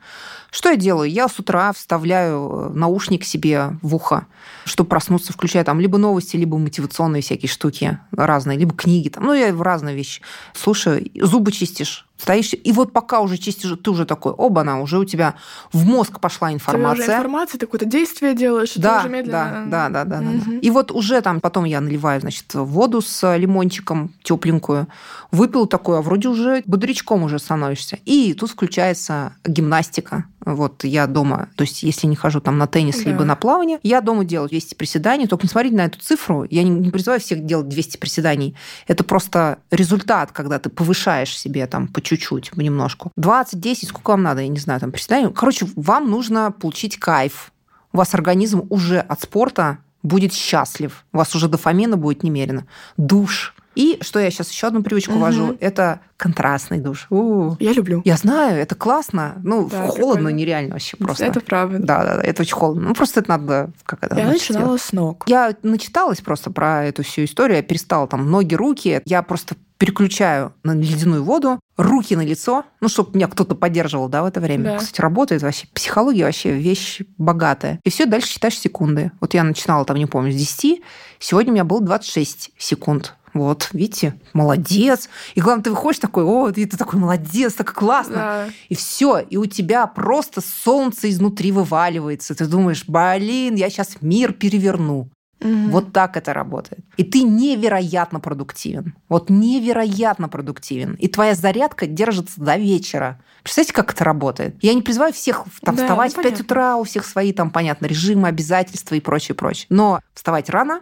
Что я делаю? Я с утра вставляю э, наушник себе в ухо, чтобы проснуться, включая там либо новости, либо мотивационные всякие штуки разные, либо книги. Там, ну, я в разные вещи. Слушай, зубы чистишь, стоишь, и вот пока уже чистишь, ты уже такой, оба, она уже у тебя в мозг пошла информация. Тебе уже информация, ты какое-то действие делаешь, да, ты уже медленно... Да, да, да, да, угу. да. И вот уже там потом я наливаю, значит, воду с лимончиком тепленькую, выпил такое, а вроде уже бодрячком уже становишься. И тут включается гимнастика. Вот я дома, то есть если не хожу там на теннис, да. либо на плавание, я дома делаю 200 приседаний. Только не смотрите на эту цифру. Я не, не призываю всех делать 200 приседаний. Это просто результат, когда ты повышаешь себе там по чуть-чуть, понемножку. 20, 10, сколько вам надо, я не знаю, там приседаний. Короче, вам нужно получить кайф. У вас организм уже от спорта будет счастлив. У вас уже дофамина будет немерено. Душ, и что я сейчас еще одну привычку угу. вожу, это контрастный душ. У-у-у. Я люблю. Я знаю, это классно. Ну, да, холодно прикольно. нереально вообще просто. Это правда. Да, да, да, это очень холодно. Ну, просто это надо как это. Я начинала делать. с ног. Я начиталась просто про эту всю историю. Я перестала там ноги, руки. Я просто переключаю на ледяную воду, руки на лицо, ну, чтобы меня кто-то поддерживал, да, в это время. Да. Кстати, работает вообще. Психология вообще вещь богатая. И все, дальше считаешь секунды. Вот я начинала там, не помню, с 10, сегодня у меня было 26 секунд вот, видите, молодец. И главное, ты выходишь такой, о, и ты такой молодец, так классно. Да. И все, и у тебя просто солнце изнутри вываливается. Ты думаешь, блин, я сейчас мир переверну. Угу. Вот так это работает. И ты невероятно продуктивен. Вот невероятно продуктивен. И твоя зарядка держится до вечера. Представляете, как это работает? Я не призываю всех там, да, вставать ну, в 5 утра, у всех свои там, понятно, режимы, обязательства и прочее, прочее. Но вставать рано,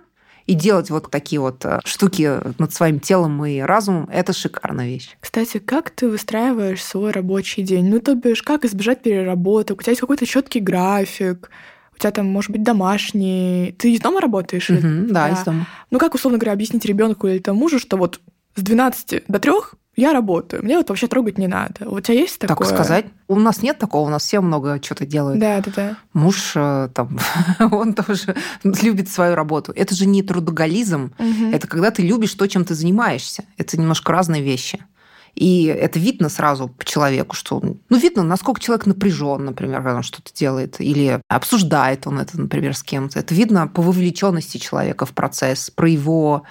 и делать вот такие вот э, штуки над своим телом и разумом, это шикарная вещь. Кстати, как ты выстраиваешь свой рабочий день? Ну, то бишь, как избежать переработок? У тебя есть какой-то четкий график? У тебя там, может быть, домашний. Ты из дома работаешь? Mm-hmm, да, да, из дома. Ну, как, условно говоря, объяснить ребенку или тому мужу, что вот с 12 до 3 я работаю, мне вот вообще трогать не надо. У тебя есть такое? Так сказать? У нас нет такого, у нас все много чего-то делают. Да, да, да. Муж э, там, он тоже любит свою работу. Это же не трудоголизм, угу. это когда ты любишь то, чем ты занимаешься. Это немножко разные вещи. И это видно сразу по человеку, что... Ну, видно, насколько человек напряжен, например, когда он что-то делает, или обсуждает он это, например, с кем-то. Это видно по вовлеченности человека в процесс, про его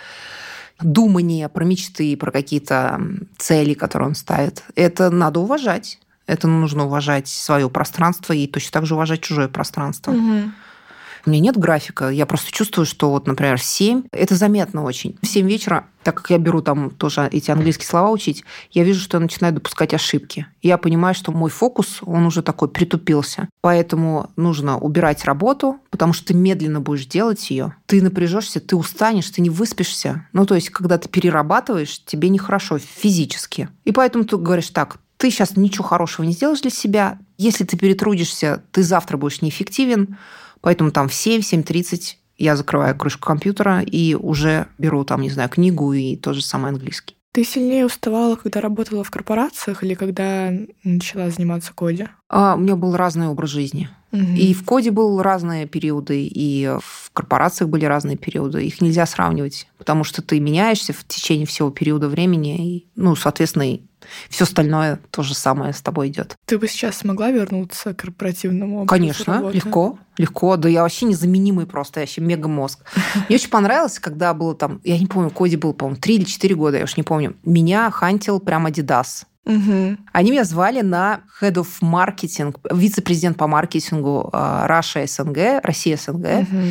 думание, про мечты, про какие-то цели, которые он ставит. Это надо уважать. Это нужно уважать свое пространство и точно так же уважать чужое пространство. Угу. У меня нет графика, я просто чувствую, что вот, например, в 7, это заметно очень. В 7 вечера, так как я беру там тоже эти английские слова учить, я вижу, что я начинаю допускать ошибки. Я понимаю, что мой фокус, он уже такой притупился. Поэтому нужно убирать работу, потому что ты медленно будешь делать ее. Ты напряжешься, ты устанешь, ты не выспишься. Ну, то есть, когда ты перерабатываешь, тебе нехорошо физически. И поэтому ты говоришь так, ты сейчас ничего хорошего не сделаешь для себя. Если ты перетрудишься, ты завтра будешь неэффективен. Поэтому там в 7, 7.30 я закрываю крышку компьютера и уже беру там, не знаю, книгу и тот же самый английский. Ты сильнее уставала, когда работала в корпорациях или когда начала заниматься коде? А, у меня был разный образ жизни. Угу. И в коде был разные периоды, и в корпорациях были разные периоды. Их нельзя сравнивать, потому что ты меняешься в течение всего периода времени, и, ну, соответственно, все остальное то же самое с тобой идет. Ты бы сейчас смогла вернуться к корпоративному образу Конечно, работы? легко, легко. Да я вообще незаменимый просто, я вообще мега мозг. Мне очень понравилось, когда было там, я не помню, Коди был, по-моему, 3 или 4 года, я уж не помню. Меня хантил прям Adidas. Угу. Они меня звали на Head of Marketing, вице-президент по маркетингу Раша СНГ, Россия СНГ. Угу.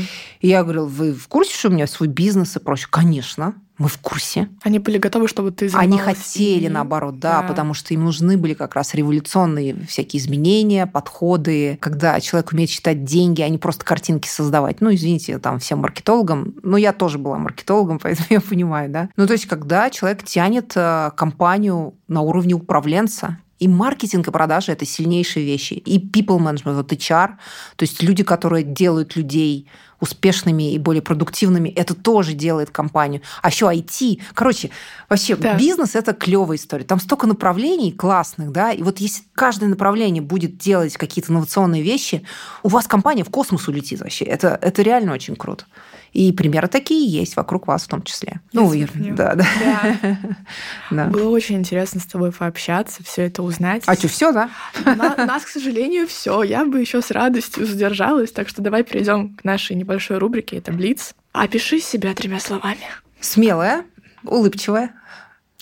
И я говорила, вы в курсе, что у меня свой бизнес и прочее? Конечно. Мы в курсе. Они были готовы, чтобы ты Они хотели, и... наоборот, да, да, потому что им нужны были как раз революционные всякие изменения, подходы, когда человек умеет считать деньги, а не просто картинки создавать. Ну, извините, там, всем маркетологам. Но я тоже была маркетологом, поэтому я понимаю, да. Ну, то есть, когда человек тянет э, компанию на уровне управленца, и маркетинг и продажи – это сильнейшие вещи. И people management, вот HR, то есть люди, которые делают людей успешными и более продуктивными, это тоже делает компанию. А еще IT. Короче, вообще да. бизнес – это клевая история. Там столько направлений классных, да, и вот если каждое направление будет делать какие-то инновационные вещи, у вас компания в космос улетит вообще. Это, это реально очень круто. И примеры такие есть вокруг вас в том числе. Я ну, да, да. да. да. Было очень интересно с тобой пообщаться, все это узнать. А что, все, да? На, нас, к сожалению, все. Я бы еще с радостью задержалась, так что давай перейдем к нашей небольшой рубрике. Это Блиц. Опиши себя тремя словами. Смелая, улыбчивая,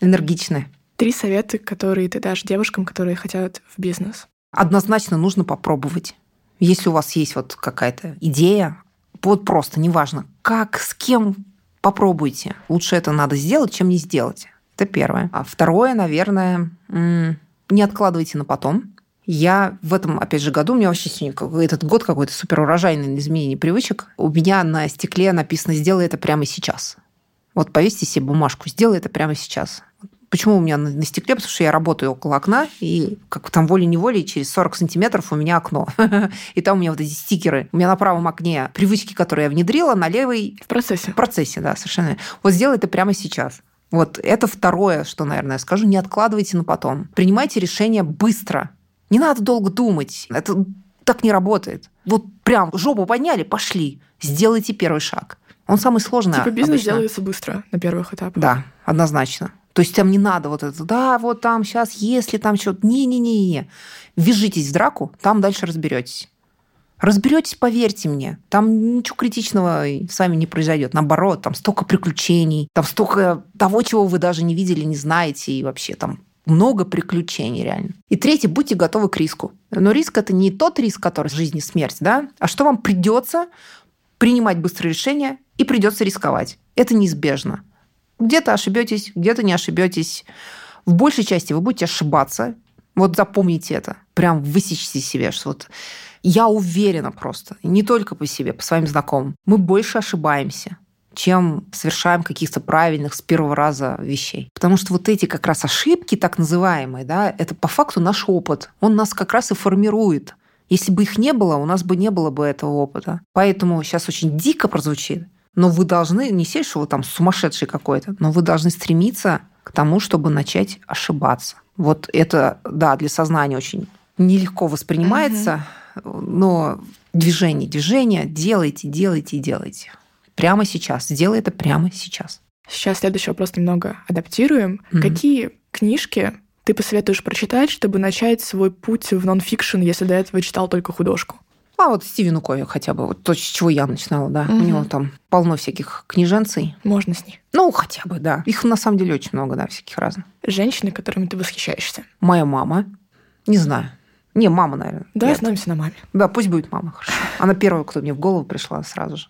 энергичная. Три совета, которые ты дашь девушкам, которые хотят в бизнес. Однозначно нужно попробовать. Если у вас есть вот какая-то идея, вот просто, неважно, как, с кем, попробуйте. Лучше это надо сделать, чем не сделать. Это первое. А второе, наверное, не откладывайте на потом. Я в этом, опять же, году, у меня вообще сегодня этот год какой-то супер урожайный изменение привычек. У меня на стекле написано «сделай это прямо сейчас». Вот повесьте себе бумажку «сделай это прямо сейчас». Почему у меня на, стекле? Потому что я работаю около окна, и как там волей-неволей через 40 сантиметров у меня окно. И там у меня вот эти стикеры. У меня на правом окне привычки, которые я внедрила, на левой... В процессе. В процессе, да, совершенно. Вот сделай это прямо сейчас. Вот это второе, что, наверное, я скажу. Не откладывайте на потом. Принимайте решение быстро. Не надо долго думать. Это так не работает. Вот прям жопу подняли, пошли. Сделайте первый шаг. Он самый сложный. Типа бизнес обычно. делается быстро на первых этапах. Да, однозначно. То есть там не надо вот это, да, вот там сейчас, если там что-то, не-не-не, вяжитесь в драку, там дальше разберетесь. Разберетесь, поверьте мне, там ничего критичного с вами не произойдет. Наоборот, там столько приключений, там столько того, чего вы даже не видели, не знаете, и вообще там много приключений реально. И третье, будьте готовы к риску. Но риск это не тот риск, который жизнь и смерть, да, а что вам придется принимать быстрые решения и придется рисковать. Это неизбежно. Где-то ошибетесь, где-то не ошибетесь. В большей части вы будете ошибаться. Вот запомните это. Прям высечьте себе, что вот я уверена просто, не только по себе, по своим знакомым, мы больше ошибаемся, чем совершаем каких-то правильных с первого раза вещей. Потому что вот эти как раз ошибки, так называемые, да, это по факту наш опыт. Он нас как раз и формирует. Если бы их не было, у нас бы не было бы этого опыта. Поэтому сейчас очень дико прозвучит, но вы должны, не сесть, что вы там сумасшедший какой-то, но вы должны стремиться к тому, чтобы начать ошибаться. Вот это, да, для сознания очень нелегко воспринимается, угу. но движение, движение, делайте, делайте, делайте. Прямо сейчас. Сделай это прямо сейчас. Сейчас следующий вопрос немного адаптируем. mm Какие книжки ты посоветуешь прочитать, чтобы начать свой путь в нонфикшн, если до этого читал только художку? А вот Стивену Кови хотя бы, вот то, с чего я начинала, да. Угу. У него там полно всяких книженцей. Можно с ней. Ну, хотя бы, да. Их на самом деле очень много, да, всяких разных. Женщины, которыми ты восхищаешься. Моя мама. Не знаю. Не, мама, наверное. Да, остановимся на маме. Да, пусть будет мама, хорошо. Она первая, кто мне в голову пришла сразу же.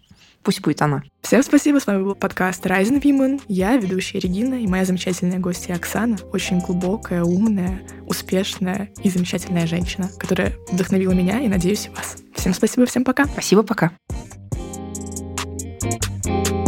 Пусть будет она. Всем спасибо, с вами был подкаст Rising Women. Я ведущая Регина и моя замечательная гостья Оксана. Очень глубокая, умная, успешная и замечательная женщина, которая вдохновила меня и, надеюсь, вас. Всем спасибо, всем пока. Спасибо, пока. thank you